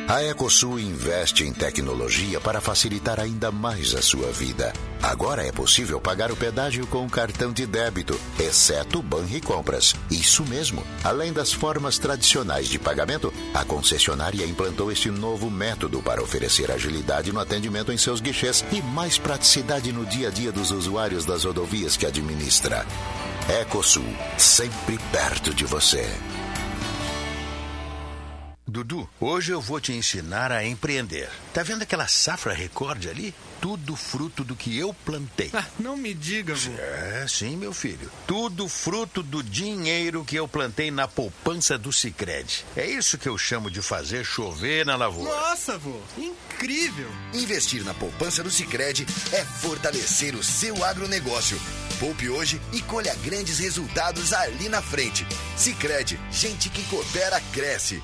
A Ecosul investe em tecnologia para facilitar ainda mais a sua vida. Agora é possível pagar o pedágio com o cartão de débito, exceto Banricompras. Isso mesmo. Além das formas tradicionais de pagamento, a concessionária implantou este novo método para oferecer agilidade no atendimento em seus guichês e mais praticidade no dia a dia dos usuários das rodovias que administra. Ecosul, sempre perto de você. Dudu, hoje eu vou te ensinar a empreender. Tá vendo aquela safra recorde ali? Tudo fruto do que eu plantei. Ah, não me diga, vô. É, sim, meu filho. Tudo fruto do dinheiro que eu plantei na poupança do Sicredi. É isso que eu chamo de fazer chover na lavoura. Nossa, vô. Incrível. Investir na poupança do Sicredi é fortalecer o seu agronegócio. Poupe hoje e colha grandes resultados ali na frente. Sicredi, gente que coopera cresce.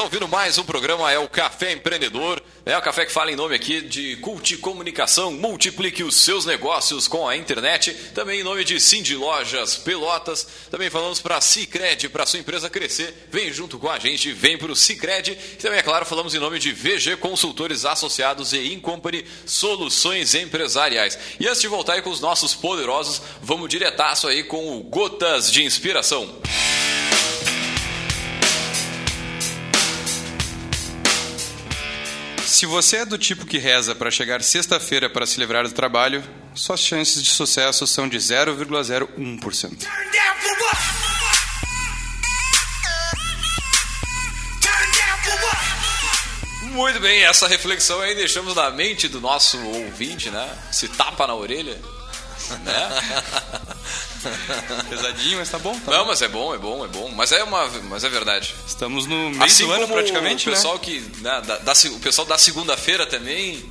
Estão ouvindo mais um programa, é o Café Empreendedor. É o café que fala em nome aqui de Cult Comunicação. Multiplique os seus negócios com a internet. Também em nome de Cindy Lojas Pelotas. Também falamos para Cicred, para sua empresa crescer. Vem junto com a gente, vem para o Cicred. E também, é claro, falamos em nome de VG Consultores Associados e Incompany Soluções Empresariais. E antes de voltar aí com os nossos poderosos, vamos diretaço aí com o Gotas de Inspiração. Se você é do tipo que reza para chegar sexta-feira para se livrar do trabalho, suas chances de sucesso são de 0,01%. Muito bem, essa reflexão aí deixamos na mente do nosso ouvinte, né? Se tapa na orelha. Né? Pesadinho, mas tá bom. Tá Não, bom. mas é bom, é bom, é bom. Mas é uma, mas é verdade. Estamos no meio Assim do ano praticamente, o pessoal né? que né, da, da- o pessoal da segunda-feira também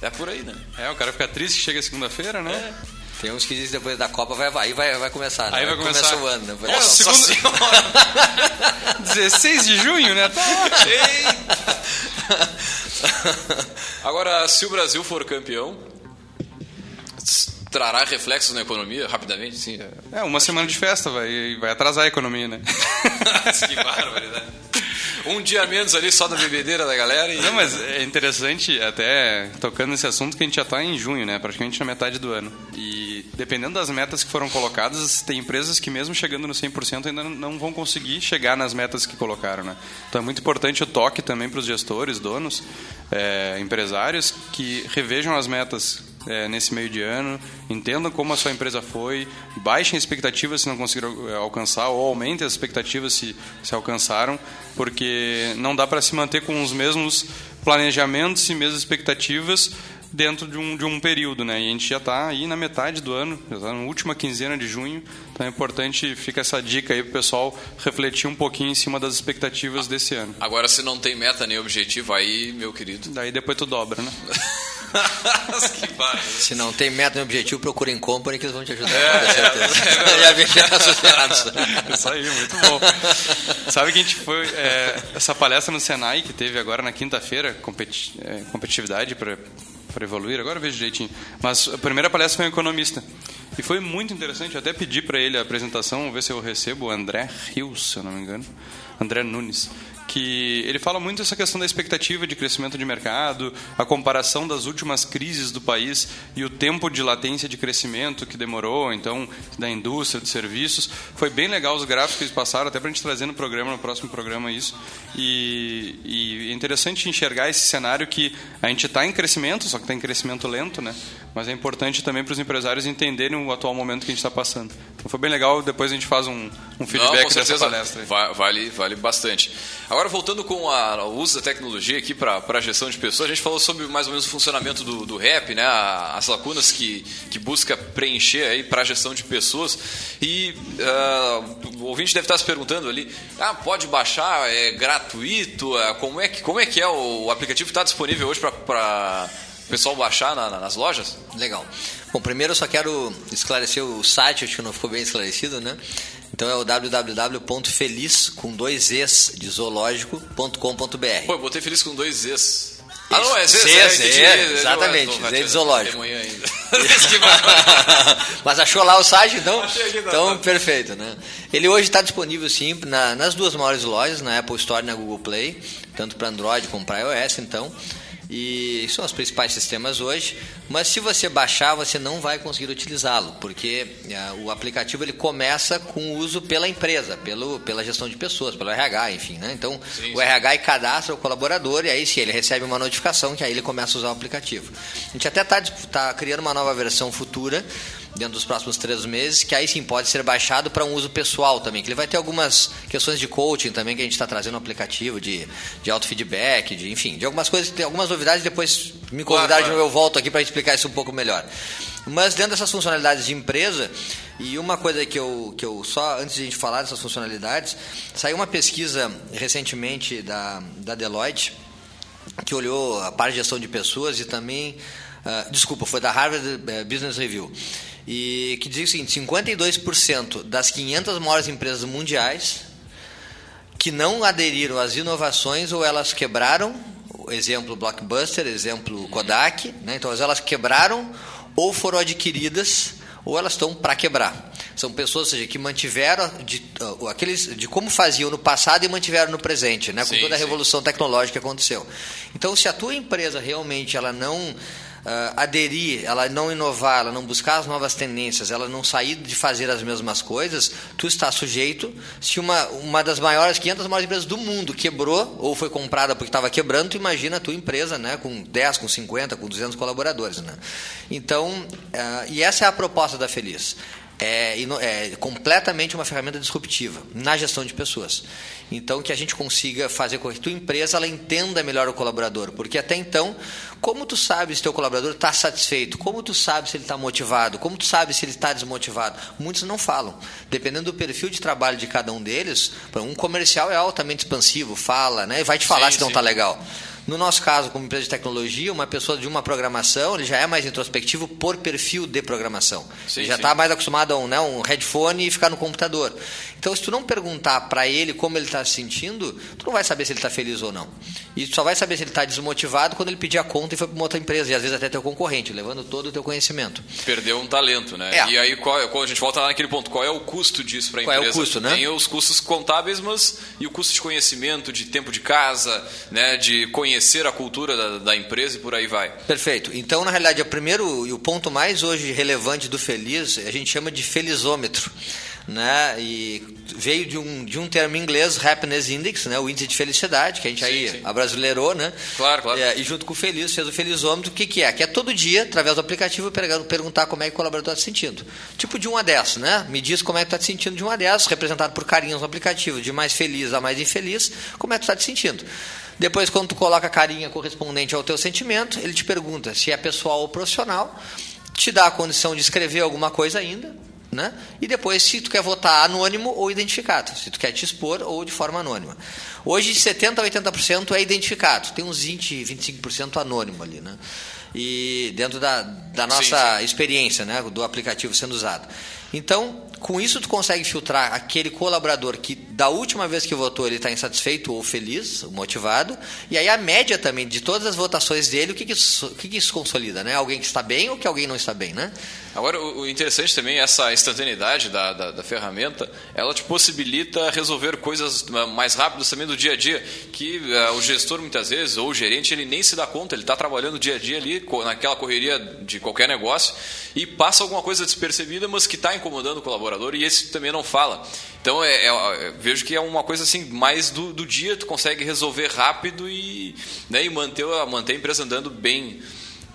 é por aí, né? É, o cara fica triste que chega segunda-feira, né? Tem uns que dizem depois da Copa vai, vai, vai, vai começar. né? Aí vai começar. Começa o ano. Né? Vai- Nossa, Nossa segunda- senhora! 16 de junho, né? Tá Agora, se o Brasil for campeão, trará reflexos na economia rapidamente, sim. É, uma semana de festa vai, vai atrasar a economia, né? que barbaridade. Um dia menos ali só da bebedeira da galera e Não, mas é interessante, até tocando nesse assunto, que a gente já está em junho, né? Praticamente na metade do ano. E dependendo das metas que foram colocadas, tem empresas que mesmo chegando no 100% ainda não vão conseguir chegar nas metas que colocaram, né? Então é muito importante o toque também para os gestores, donos, é, empresários, que revejam as metas é, nesse meio de ano, entendam como a sua empresa foi, baixem expectativas se não conseguiram é, alcançar ou aumentem as expectativas se, se alcançaram, porque não dá para se manter com os mesmos planejamentos e mesmas expectativas dentro de um, de um período, né? E a gente já está aí na metade do ano, já está na última quinzena de junho, então é importante, fica essa dica aí para o pessoal refletir um pouquinho em cima das expectativas desse ano. agora se não tem meta nem objetivo aí, meu querido. Daí depois tu dobra, né? Se não tem meta nem objetivo, procura em company que eles vão te ajudar. É, com certeza. é, a VG Associados. Isso aí, muito bom. Sabe que a gente foi. é, essa palestra no Senai que teve agora na quinta-feira, competi é, competitividade para evoluir, agora vejo direitinho. Mas a primeira palestra foi um economista. E foi muito interessante, até pedi para ele a apresentação, ver se eu recebo, o André Rios, se eu não me engano. André Nunes. Que ele fala muito essa questão da expectativa de crescimento de mercado, a comparação das últimas crises do país e o tempo de latência de crescimento que demorou, então, da indústria, de serviços. Foi bem legal os gráficos que eles passaram, até para a gente trazer no programa, no próximo programa, isso. E, e é interessante enxergar esse cenário que a gente está em crescimento, só que está em crescimento lento, né? mas é importante também para os empresários entenderem o atual momento que a gente está passando. Então foi bem legal, depois a gente faz um, um feedback Não, dessa palestra. aí. Vale, vale bastante. Agora, voltando com a- o uso da tecnologia aqui para a gestão de pessoas, a gente falou sobre mais ou menos o funcionamento do, do REP, né? as lacunas que, que busca preencher para a gestão de pessoas. E ah, o ouvinte deve estar se perguntando ali, ah, pode baixar, é gratuito, Ah, como, é que, como é que é o, o aplicativo está disponível hoje para o pessoal baixar na- na- nas lojas? Legal. Bom, primeiro eu só quero esclarecer o site, acho que não ficou bem esclarecido, né? Então é o www.feliz com dois es de zoológico.com.br. Pô, eu botei feliz com dois Zs. Ah, não, é é, entendi. é, Eu- exatamente, de zoológico. Mas achou lá o site, então? Tá, então, tá. perfeito, né? Ele hoje está disponível, sim, na- nas duas maiores lojas, na Apple Store e na Google Play, tanto para Android como para iOS, então. E são os principais sistemas hoje. Mas se você baixar, você não vai conseguir utilizá-lo, porque eh, o aplicativo ele começa com o uso pela empresa, pelo, pela gestão de pessoas, pelo RH, enfim, né? Então, Sim, o sim. RH cadastra o colaborador e aí sim, ele recebe uma notificação que aí ele começa a usar o aplicativo. A gente até está tá criando uma nova versão futura dentro dos próximos três meses, que aí sim pode ser baixado para um uso pessoal também, que ele vai ter algumas questões de coaching também que a gente está trazendo no aplicativo, de, de auto-feedback, de, enfim, de algumas coisas, tem algumas novidades, depois me convidar Claro, eu volto aqui para explicar isso um pouco melhor. Mas dentro dessas funcionalidades de empresa, e uma coisa que eu, que eu só, antes de a gente falar dessas funcionalidades, saiu uma pesquisa recentemente da, da Deloitte, que olhou a parte de gestão de pessoas e também, ah, desculpa, foi da Harvard eh, Business Review, e que diz o seguinte, 52% das 500 maiores empresas mundiais que não aderiram às inovações ou elas quebraram, exemplo Blockbuster, exemplo Kodak, né? então elas quebraram ou foram adquiridas ou elas estão para quebrar. São pessoas seja, que mantiveram de, uh, aqueles, de como faziam no passado e mantiveram no presente, né? com Sim, toda a sim. revolução tecnológica que aconteceu. Então, se a tua empresa realmente ela não ah, aderir, ela não inovar, ela não buscar as novas tendências, ela não sair de fazer as mesmas coisas, tu está sujeito. Se uma, uma das maiores, 500 maiores empresas do mundo quebrou ou foi comprada porque estava quebrando, tu imagina a tua empresa, né, com 10, com 50, com 200 colaboradores, né? Então, ah, e essa é a proposta da Feliz. É, é completamente uma ferramenta disruptiva na gestão de pessoas. Então, que a gente consiga fazer com que a tua empresa ela entenda melhor o colaborador. Porque até então, como tu sabe se teu colaborador está satisfeito? Como tu sabe se ele está motivado? Como tu sabe se ele está desmotivado? Muitos não falam. Dependendo do perfil de trabalho de cada um deles, um comercial é altamente expansivo, fala, né? E vai te falar Sim, se não está legal. No nosso caso, como empresa de tecnologia, uma pessoa de uma programação, ele já é mais introspectivo por perfil de programação. Sim, ele já está mais acostumado a um, né, um headphone e ficar no computador. Então, se tu não perguntar para ele como ele está se sentindo, tu não vai saber se ele está feliz ou não. E tu só vai saber se ele está desmotivado quando ele pedir a conta e foi para uma outra empresa, e às vezes até teu concorrente, levando todo o teu conhecimento. Perdeu um talento, né? É. E aí, qual, qual- a gente volta lá naquele ponto, qual é o custo disso para a Qual é o empresa? custo, né? Tem os custos contábeis, mas e o custo de conhecimento, de tempo de casa, né? de conhecer a cultura da, da empresa e por aí vai. Perfeito. Então, na realidade, o primeiro e o ponto mais hoje relevante do feliz, a gente chama de felizômetro. Né? E veio de um, de um termo em inglês, Happiness Index, né? o índice de felicidade, que a gente Sim, aí sim. abrasileirou, né? Claro, claro. É, e junto com o Feliz, fez o felizômetro, o que, que é? Que é todo dia, através do aplicativo, pergun- perguntar como é que o colaborador está se sentindo. Tipo de 1 a 10, né? Me diz como é que está te sentindo de 1 a 10, representado por carinhas no aplicativo, de mais feliz a mais infeliz, como é que tu está te sentindo. Depois, quando tu coloca a carinha correspondente ao teu sentimento, ele te pergunta se é pessoal ou profissional, te dá a condição de escrever alguma coisa ainda, né? E depois se tu quer votar anônimo ou identificado, se tu quer te expor ou de forma anônima. Hoje 70 a 80% é identificado, tem uns 20, 25% anônimo ali, né? E dentro da, da nossa experiência, né, do aplicativo sendo usado. Então, com isso tu consegue filtrar aquele colaborador que da última vez que votou ele está insatisfeito ou feliz, motivado, e aí a média também de todas as votações dele, o que, que, isso, o que, que isso consolida, né? Alguém que está bem ou que alguém não está bem, né? Agora, o interessante também é essa instantaneidade da, da, da ferramenta, ela te possibilita resolver coisas mais rápidas também do dia a dia, que ah, o gestor muitas vezes, ou o gerente, ele nem se dá conta, ele está trabalhando dia a dia ali, naquela correria de qualquer negócio, e passa alguma coisa despercebida, mas que está incomodando o colaborador, e esse também não fala. Então, é, é- é- vejo que é uma coisa assim, mais do, do dia, tu consegue resolver rápido e, né, e manter, a- manter a empresa andando bem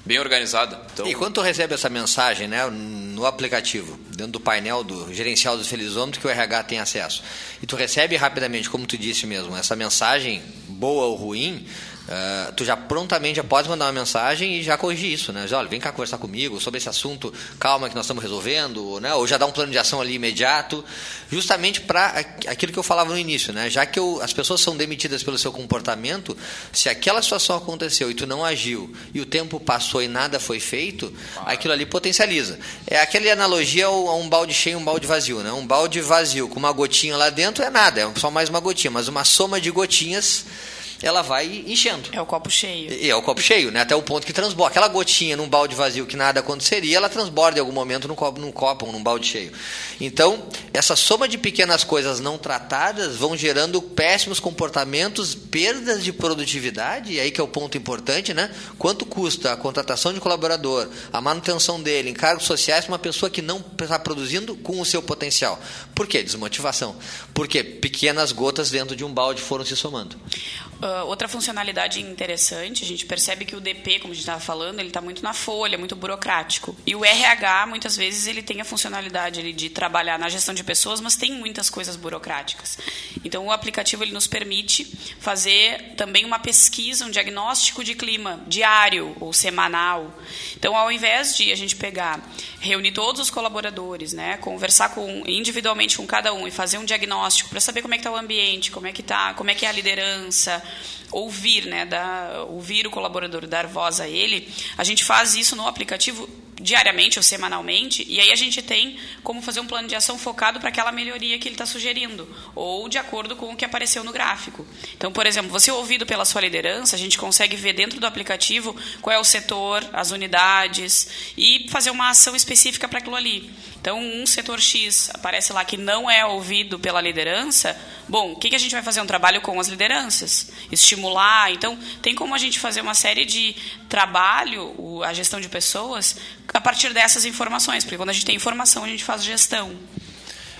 bem organizada. Então, E quando tu recebe essa mensagem né, no aplicativo, dentro do painel do gerencial do felizômetro que o RH tem acesso, e tu recebe rapidamente, como tu disse mesmo, essa mensagem boa ou ruim, ah, tu já prontamente já pode mandar uma mensagem e já corrigir isso, né? Já, olha, vem cá conversar comigo sobre esse assunto, calma que nós estamos resolvendo, né? Ou já dá um plano de ação ali imediato, justamente para aquilo que eu falava no início, né? Já que eu- as pessoas são demitidas pelo seu comportamento, se aquela situação aconteceu e tu não agiu e o tempo passou e nada foi feito, aquilo ali potencializa. É aquela analogia a um balde cheio e um balde vazio, né? Um balde vazio com uma gotinha lá dentro é nada, é só mais uma gotinha, mas uma soma de gotinhas ela vai enchendo. É o copo cheio. E é o copo cheio, né? Até o ponto que transborda. Aquela gotinha num balde vazio que nada aconteceria, ela transborda em algum momento num copo, num copo ou num balde cheio. Então, essa soma de pequenas coisas não tratadas vão gerando péssimos comportamentos, perdas de produtividade, e aí que é o ponto importante, né? Quanto custa a contratação de colaborador, a manutenção dele, encargos sociais para uma pessoa que não está produzindo com o seu potencial? Por quê? Desmotivação. Porque pequenas gotas dentro de um balde foram se somando. Ah, outra funcionalidade interessante, a gente percebe que o DP, como a gente estava falando, ele está muito na folha, muito burocrático. E o RH, muitas vezes, ele tem a funcionalidade ali de trabalhar na gestão de pessoas, mas tem muitas coisas burocráticas. Então, o aplicativo ele nos permite fazer também uma pesquisa, um diagnóstico de clima diário ou semanal. Então, ao invés de a gente pegar, reunir todos os colaboradores, né, conversar com, individualmente com cada um e fazer um diagnóstico para saber como é que está o ambiente, como é que tá, como é que é a liderança, ouvir, né, dar, ouvir o colaborador, dar voz a ele, a gente faz isso no aplicativo diariamente ou semanalmente, e aí a gente tem como fazer um plano de ação focado para aquela melhoria que ele está sugerindo, ou de acordo com o que apareceu no gráfico. Então, por exemplo, você ouvido pela sua liderança, a gente consegue ver dentro do aplicativo qual é o setor, as unidades, e fazer uma ação específica para aquilo ali. Então, um setor X aparece lá que não é ouvido pela liderança, bom, o que, que a gente vai fazer? Um trabalho com as lideranças, estimular. Então, tem como a gente fazer uma série de trabalho, a gestão de pessoas, a partir dessas informações, porque quando a gente tem informação, a gente faz gestão.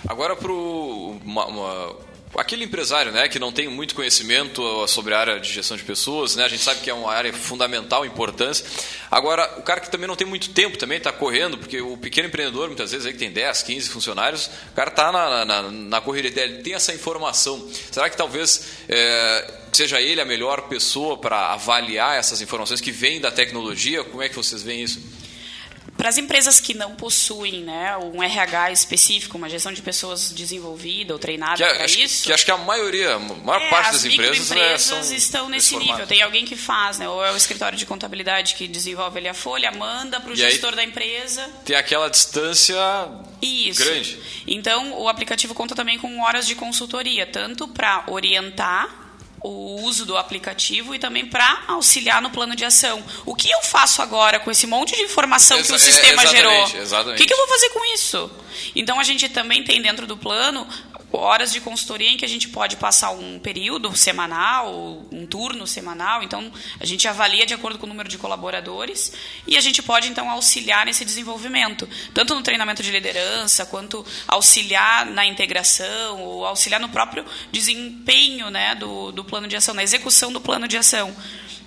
Agora para aquele empresário, né, que não tem muito conhecimento sobre a área de gestão de pessoas, né, a gente sabe que é uma área fundamental, importância. Agora, o cara que também não tem muito tempo também está correndo, porque o pequeno empreendedor, muitas vezes aí que tem 10, 15 funcionários, o cara está na, na, na dele, ele tem essa informação. Será que talvez é, seja ele a melhor pessoa para avaliar essas informações que vêm da tecnologia? Como é que vocês veem isso? Para as empresas que não possuem né, um RH específico, uma gestão de pessoas desenvolvida ou treinada Que, a- para acho que- isso. que acho que a maioria, a maior É, parte as das empresas, microempresas são estão nesse formato. nível. Tem alguém que faz, né? Ou é o escritório de contabilidade que desenvolve ali a folha, manda para o E aí- gestor da empresa. Tem aquela distância Isso. grande. Então, o aplicativo conta também com horas de consultoria, tanto para orientar o uso do aplicativo e também para auxiliar no plano de ação. O que eu faço agora com esse monte de informação que o Exa- é, sistema exatamente, gerou? exatamente. O que, que eu vou fazer com isso? Então, a gente também tem dentro do plano horas de consultoria em que a gente pode passar um período semanal, um turno semanal. Então, a gente avalia de acordo com o número de colaboradores e a gente pode, então, auxiliar nesse desenvolvimento, tanto no treinamento de liderança, quanto auxiliar na integração, ou auxiliar no próprio desempenho né, do, do plano de ação, na execução do plano de ação,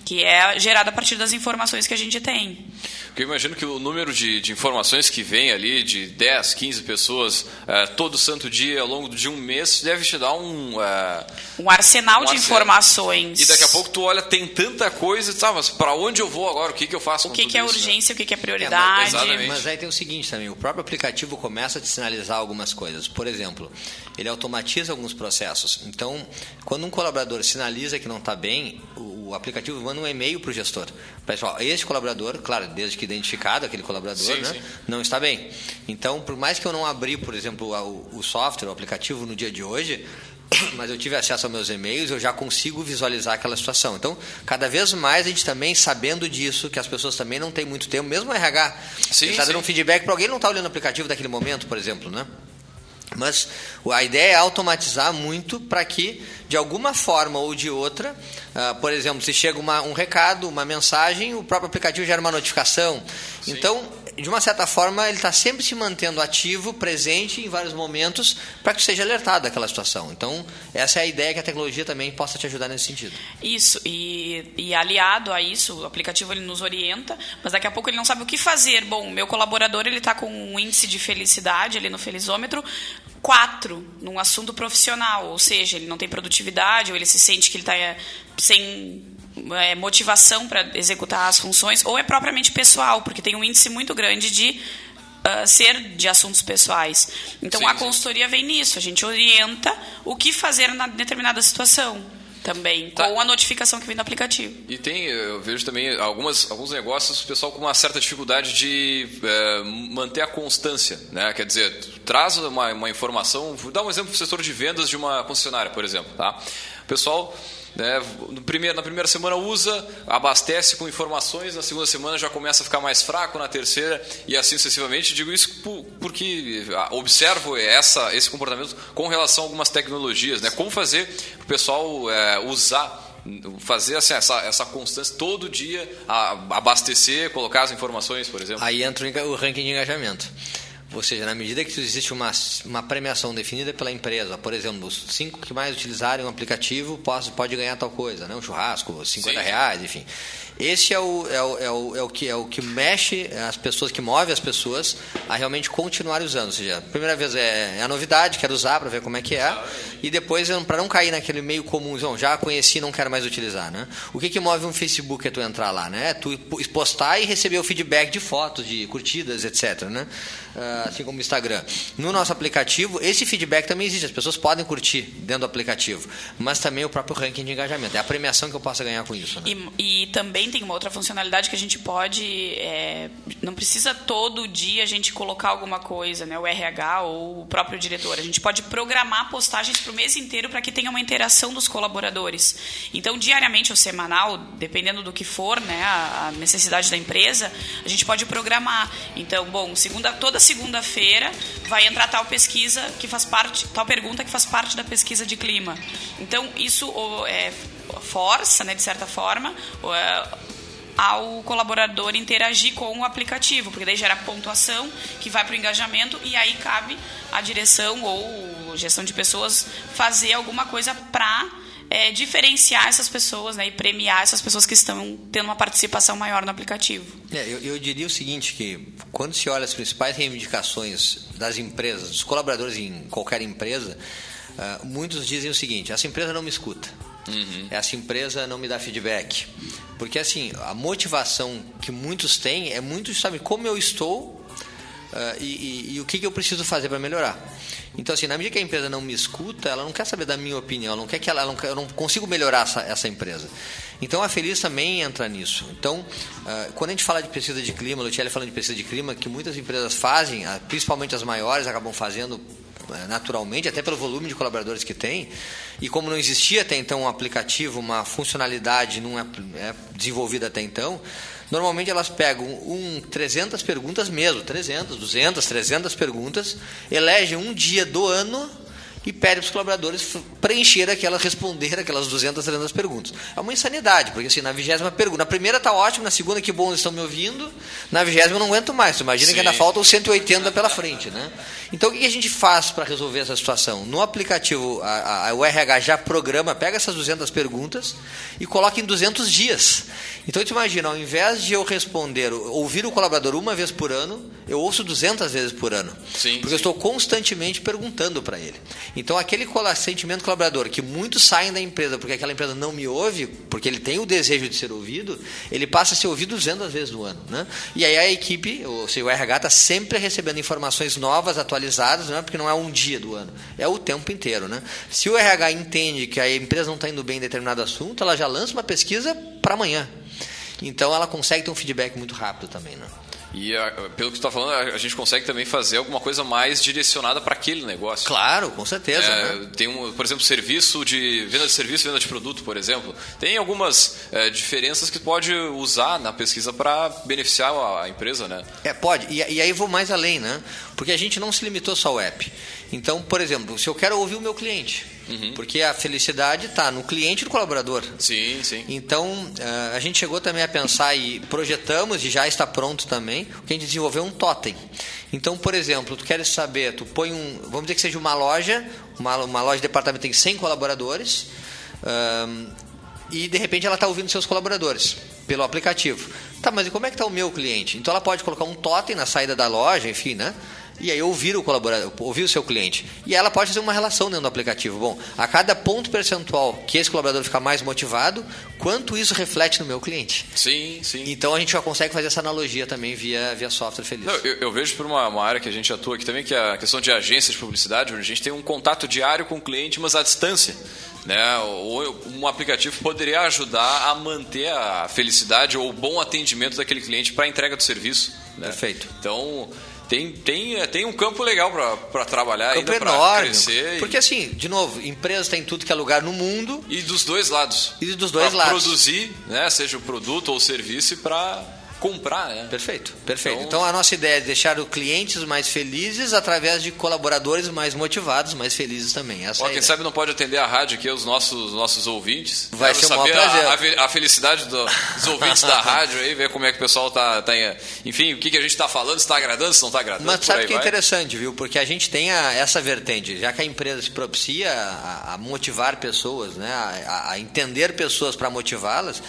que é gerada a partir das informações que a gente tem. Porque eu imagino que o número de, de informações que vem ali, de 10, 15 pessoas, eh, todo santo dia, ao longo de um mês, deve te dar um... eh, Um arsenal um de arsenal. informações. E daqui a pouco tu olha, tem tanta coisa, tá, mas para onde eu vou agora? O que, que eu faço O com que, tudo que é isso, né? urgência, o que, que é É, prioridade. mas, mas aí tem o seguinte também, o próprio aplicativo começa a te sinalizar algumas coisas. Por exemplo, ele automatiza alguns processos. Então, quando um colaborador sinaliza que não está bem, o, o aplicativo manda um e-mail para o gestor. Pessoal, este colaborador, claro, desde que identificado aquele colaborador, Sim, né, sim. não está bem. Então, por mais que eu não abri, por exemplo, o, software, o aplicativo no dia de hoje, mas eu tive acesso aos meus e-mails, eu já consigo visualizar aquela situação. Então, cada vez mais a gente também, sabendo disso, que as pessoas também não têm muito tempo, mesmo o RH, Sim, está dando um feedback para alguém não está olhando o aplicativo daquele momento, por exemplo, né? Mas a ideia é automatizar muito para que, de alguma forma ou de outra, ah, por exemplo, se chega uma- um recado, uma mensagem, o próprio aplicativo gera uma notificação. Então, de uma certa forma, ele está sempre se mantendo ativo, presente em vários momentos, para que seja alertado daquela situação. Então, essa é a ideia que a tecnologia também possa te ajudar nesse sentido. Isso, e, e aliado a isso, o aplicativo ele nos orienta, mas daqui a pouco ele não sabe o que fazer. Bom, meu colaborador ele está com um índice de felicidade ali no Felizômetro 4 num assunto profissional, ou seja, ele não tem produtividade, ou ele se sente que ele está sem é, motivação para executar as funções, ou é propriamente pessoal, porque tem um índice muito grande de uh, ser de assuntos pessoais. Então Sim, a sim. consultoria vem nisso, a gente orienta o que fazer na determinada situação também, Tá. com a notificação que vem do aplicativo. E tem, eu vejo também algumas, alguns negócios, o pessoal com uma certa dificuldade de é, manter a constância, né? Quer dizer, traz uma, uma informação, vou dar um exemplo do setor de vendas de uma concessionária, por exemplo, tá? O pessoal né, no primeiro, na primeira semana usa, abastece com informações, na segunda semana já começa a ficar mais fraco, na terceira e assim sucessivamente. Digo isso por- porque ah, observo essa, esse comportamento com relação a algumas tecnologias, né? Como fazer o pessoal é, usar fazer assim, essa, essa constância todo dia, abastecer, colocar as informações, por exemplo. Aí entra o ranking de engajamento. Ou seja, na medida que existe uma, uma premiação definida pela empresa, por exemplo, os cinco que mais utilizarem o aplicativo pode, pode ganhar tal coisa, né? um churrasco, 50 Sim. reais, enfim. Esse é o, é, o, é, o, é, o que, é o que mexe as pessoas, que move as pessoas a realmente continuar usando. Ou seja, a primeira vez é, é a novidade, quero usar para ver como é que é, e depois, para não cair naquele meio comum, "Não, já conheci, não quero mais utilizar. Né? O que, que move um Facebook é tu entrar lá? Né? É tu postar e receber o feedback de fotos, de curtidas, etc. Né? Ah, assim como o Instagram. No nosso aplicativo, esse feedback também existe. As pessoas podem curtir dentro do aplicativo, mas também o próprio ranking de engajamento. É a premiação que eu possa ganhar com isso. Né? E, e também tem uma outra funcionalidade que a gente pode. é, não precisa todo dia a gente colocar alguma coisa, né? O RH ou o próprio diretor. A gente pode programar postagens para o mês inteiro para que tenha uma interação dos colaboradores. Então, diariamente ou semanal, dependendo do que for, né? A, a necessidade da empresa, a gente pode programar. Então, bom, segunda, toda segunda-feira vai entrar tal pesquisa que faz parte, tal pergunta que faz parte da pesquisa de clima. Então, isso é, força, né, de certa forma, é, ao colaborador interagir com o aplicativo, porque daí gera pontuação que vai para o engajamento e aí cabe à direção ou gestão de pessoas fazer alguma coisa para diferenciar essas pessoas né, e premiar essas pessoas que estão tendo uma participação maior no aplicativo. É, eu, eu diria o seguinte, que quando se olha as principais reivindicações das empresas, dos colaboradores em qualquer empresa, ah, muitos dizem o seguinte, essa empresa não me escuta. Essa empresa não me dá feedback. Porque assim, a motivação que muitos têm é muito, sabe, como eu estou ah, e, e- e o que, que eu preciso fazer para melhorar. Então, assim, na medida que a empresa não me escuta, ela não quer saber da minha opinião, ela não quer que ela, ela não eu não consigo melhorar essa, essa empresa. Então, a Feliz também entra nisso. Então, ah, quando a gente fala de pesquisa de clima, Luciele falando de pesquisa de clima, que muitas empresas fazem, ah, principalmente as maiores, acabam fazendo naturalmente, até pelo volume de colaboradores que tem, e como não existia até então um aplicativo, uma funcionalidade não é, é desenvolvida até então, normalmente elas pegam um 300 perguntas mesmo, 300, 200, 300 perguntas, elegem um dia do ano e pede para os colaboradores preencher aquelas, responder aquelas 200, 300 perguntas. É uma insanidade, porque assim, na vigésima pergunta, na primeira está ótimo, na segunda que bom eles estão me ouvindo, na vigésima eu não aguento mais. Imagina que ainda Sim. faltam 180 pela frente, né? Então o que a gente faz para resolver essa situação? No aplicativo, a, a, o RH já programa, pega essas 200 perguntas e coloca em 200 dias. Então tu imagina, ao invés de eu responder, ouvir o colaborador uma vez por ano, eu ouço 200 vezes por ano. Sim, porque eu estou constantemente perguntando para ele. Então, aquele sentimento colaborador, que muitos saem da empresa porque aquela empresa não me ouve, porque ele tem o desejo de ser ouvido, ele passa a ser ouvido 200 vezes no ano. Né? E aí a equipe, ou seja, o RH está sempre recebendo informações novas, atualizadas, não é porque não é um dia do ano, é o tempo inteiro. Né? Se o RH entende que a empresa não está indo bem em determinado assunto, ela já lança uma pesquisa para amanhã. Então, ela consegue ter um feedback muito rápido também. Né? E a- pelo que tu está falando, a, a gente consegue também fazer alguma coisa mais direcionada para aquele negócio. Claro, com certeza. É, né? Tem, um, por exemplo, serviço de venda de serviço, venda de produto, por exemplo. Tem algumas é, diferenças que pode usar na pesquisa para beneficiar a, a empresa, né? É, pode. E, e aí vou mais além, né? Porque a gente não se limitou só ao app. Então, por exemplo, se eu quero ouvir o meu cliente, Porque a felicidade está no cliente e no colaborador. Sim, sim. Então, eh, a gente chegou também a pensar e projetamos, e já está pronto também, que a gente desenvolveu um totem. Então, por exemplo, tu queres saber, tu põe um, vamos dizer que seja uma loja, uma, uma loja de departamento tem 100 colaboradores, ahn, e de repente ela está ouvindo seus colaboradores pelo aplicativo. Tá, mas e como é que está o meu cliente? Então ela pode colocar um totem na saída da loja, enfim, né? E aí ouvir o colaborador, ouvir o seu cliente. E ela pode fazer uma relação dentro do aplicativo. Bom, a cada ponto percentual que esse colaborador ficar mais motivado, quanto isso reflete no meu cliente? Sim, sim. Então a gente já consegue fazer essa analogia também via, via software feliz. Não, eu, eu vejo por uma, uma área que a gente atua aqui também, que é a questão de agências de publicidade, onde a gente tem um contato diário com o cliente, mas à distância. Né? Ou um aplicativo poderia ajudar a manter a felicidade ou o bom atendimento daquele cliente para a entrega do serviço. né? Perfeito. Então, tem, tem, tem um campo legal para trabalhar Campo ainda, para enorme. crescer. e- Porque assim, de novo, empresas têm tudo que é lugar no mundo. E dos dois lados. E dos dois lados. produzir, né, seja o produto ou o serviço, para comprar. Né? Perfeito, perfeito. Então- Então, a nossa ideia é deixar os clientes mais felizes através de colaboradores mais motivados, mais felizes também. Essa Ó, é quem sabe não pode atender a rádio aqui, os nossos, nossos ouvintes. Vai Quero ser um saber a- prazer. A, a felicidade do- dos ouvintes da rádio aí, ver como é que o pessoal tá. tá enfim, o que, que a gente está falando, se está agradando, se não está agradando. Mas sabe que é interessante, viu? Porque a gente tem a- essa vertente, já que a empresa se propicia a, a motivar pessoas, né? a, a entender pessoas para motivá-las,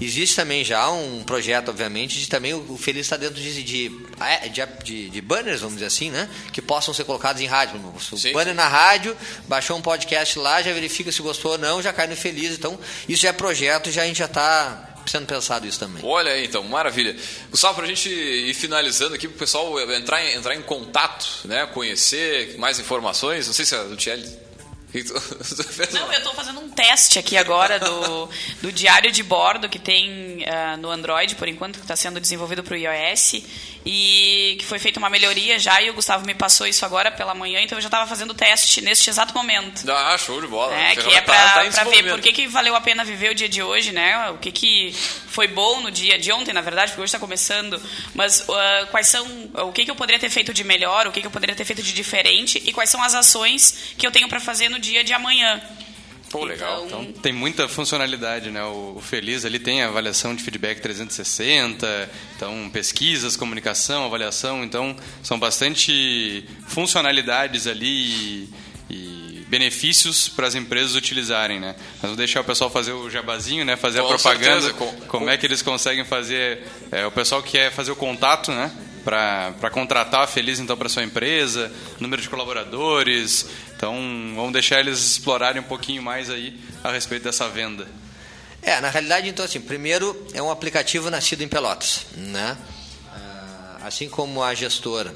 existe também já um projeto, obviamente, de também o, Feliz está dentro de, de, de, de- de banners, vamos dizer assim, né? Que possam ser colocados em rádio. O banner na rádio, baixou um podcast lá, já verifica se gostou ou não, já cai no Feliz. Então, isso já é projeto, já a gente já está sendo pensado isso também. Olha aí, então, maravilha. Gustavo, para a gente ir finalizando aqui, para o pessoal entrar em, entrar em contato, né, conhecer mais informações, não sei se a do Não, eu estou fazendo um teste aqui agora do, do diário de bordo que tem ah, no Android, por enquanto, que está sendo desenvolvido para o iOS, e que foi feita uma melhoria já, e o Gustavo me passou isso agora pela manhã, então eu já estava fazendo o teste neste exato momento. Ah, show de bola. É, que é pra, tá- tá ver por que, que valeu a pena viver o dia de hoje, né? O que, que foi bom no dia de ontem, na verdade, porque hoje está começando. Mas ah, quais são. O que, que eu poderia ter feito de melhor, o que, que eu poderia ter feito de diferente e quais são as ações que eu tenho para fazer no dia de amanhã. Pô, legal. Então, Tem muita funcionalidade, né? O o Feliz ali tem avaliação de feedback 360, então pesquisas, comunicação, avaliação, então são bastante funcionalidades ali e, e benefícios para as empresas utilizarem, né? Mas vou deixar o pessoal fazer o jabazinho, né? Fazer Com a propaganda, certeza, com- como é que eles conseguem fazer, é, o pessoal que quer fazer o contato, né? Para contratar Feliz então para sua empresa, número de colaboradores, então vamos deixar eles explorarem um pouquinho mais aí a respeito dessa venda. É, na realidade, então, assim, primeiro é um aplicativo nascido em Pelotas, né? Assim como a gestora,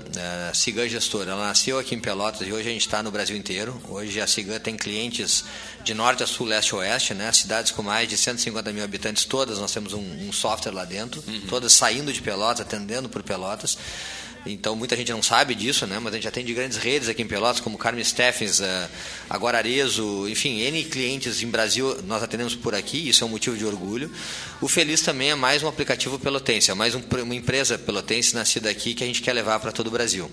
a Cigan Gestora, ela nasceu aqui em Pelotas e hoje a gente está no Brasil inteiro. Hoje a Cigan tem clientes de norte a sul, leste a oeste, né? Cidades com mais de 150 mil habitantes, todas nós temos um, um software lá dentro, todas saindo de Pelotas, atendendo por Pelotas. Então muita gente não sabe disso, né? Mas a gente atende grandes redes aqui em Pelotas, como Carmen Steffens, eh, agora Arezo, enfim, N clientes em Brasil nós atendemos por aqui, isso é um motivo de orgulho. O Feliz também é mais um aplicativo pelotense, é mais um- uma empresa pelotense nascida aqui que a gente quer levar para todo o Brasil.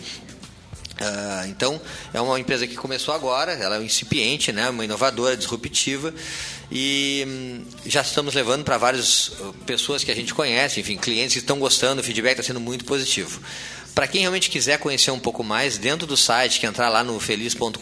Ah, então, é uma empresa que começou agora, ela é um incipiente, né, uma inovadora, disruptiva, e hum, já estamos levando para várias uh, pessoas que a gente conhece, enfim, clientes que estão gostando, o feedback está sendo muito positivo. Para quem realmente quiser conhecer um pouco mais, dentro do site, que entrar lá no feliz.com.br,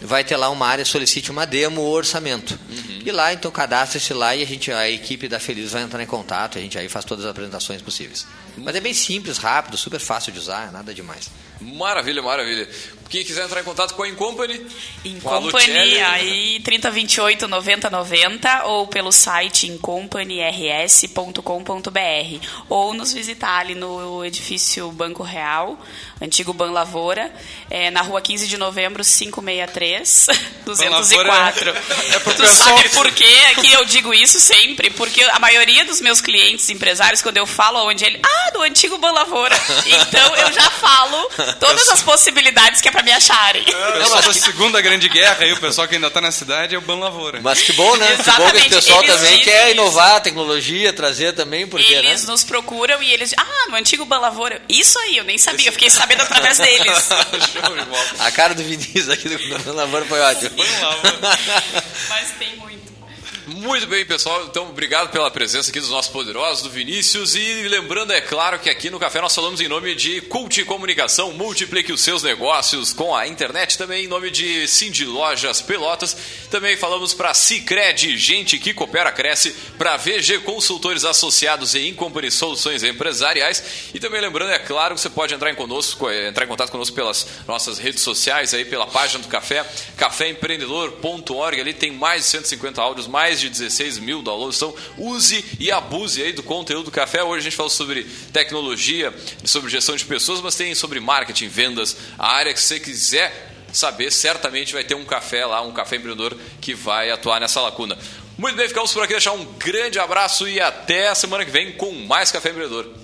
vai ter lá uma área solicite uma demo ou orçamento. E lá, então, cadastre-se lá e a, gente, a equipe da Feliz vai entrar em contato, a gente aí faz todas as apresentações possíveis. Mas é bem simples, rápido, super fácil de usar, nada demais. Maravilha, maravilha. Quem quiser entrar em contato com a Incompany, Em com a Lucelli, Company, aí 3028 9090 ou pelo site incompanyrs.com.br ou nos visitar ali no edifício Banco Real, antigo Ban Lavoura, é, na rua 15 de novembro 563 204. é pro tu sabe por quê que eu digo isso sempre? Porque a maioria dos meus clientes empresários, quando eu falo onde ele... Ah, do antigo Ban Lavoura. Então eu já falo todas as possibilidades que é pra pra me acharem. O pessoal da Segunda Grande Guerra aí, o pessoal que ainda tá na cidade é o Ban Lavoura. Mas que bom, né? Que bom que Exatamente, o pessoal eles também dizem quer inovar a tecnologia, trazer também, porque, Eles né? nos procuram e eles. Ah, no antigo Balavoura. Isso aí, eu nem sabia, eu fiquei sabendo através deles. Show de bola. A cara do Vinícius aqui do Lavoura foi ótima. Mas tem muito. Muito bem, pessoal. Então, obrigado pela presença aqui dos nossos poderosos, do Vinícius. E lembrando, é claro, que aqui no Café nós falamos em nome de Cult Comunicação. Multiplique os seus negócios com a internet. Também em nome de Cindy Lojas Pelotas. Também falamos para Cicred, gente que coopera, cresce. Para VG Consultores Associados e Incompany Soluções Empresariais. E também lembrando, é claro, que você pode entrar em, conosco, eh, entrar em contato conosco pelas nossas redes sociais, aí pela página do Café, caféempreendedor.org. Ali tem mais de 150 áudios, mais de 16 mil downloads. Então, use e abuse aí do conteúdo do café. Hoje a gente falou sobre tecnologia, sobre gestão de pessoas, mas tem sobre marketing, vendas, a área que você quiser saber, certamente vai ter um café lá, um café empreendedor que vai atuar nessa lacuna. Muito bem, ficamos por aqui. Deixar um grande abraço e até a semana que vem com mais Café Empreendedor.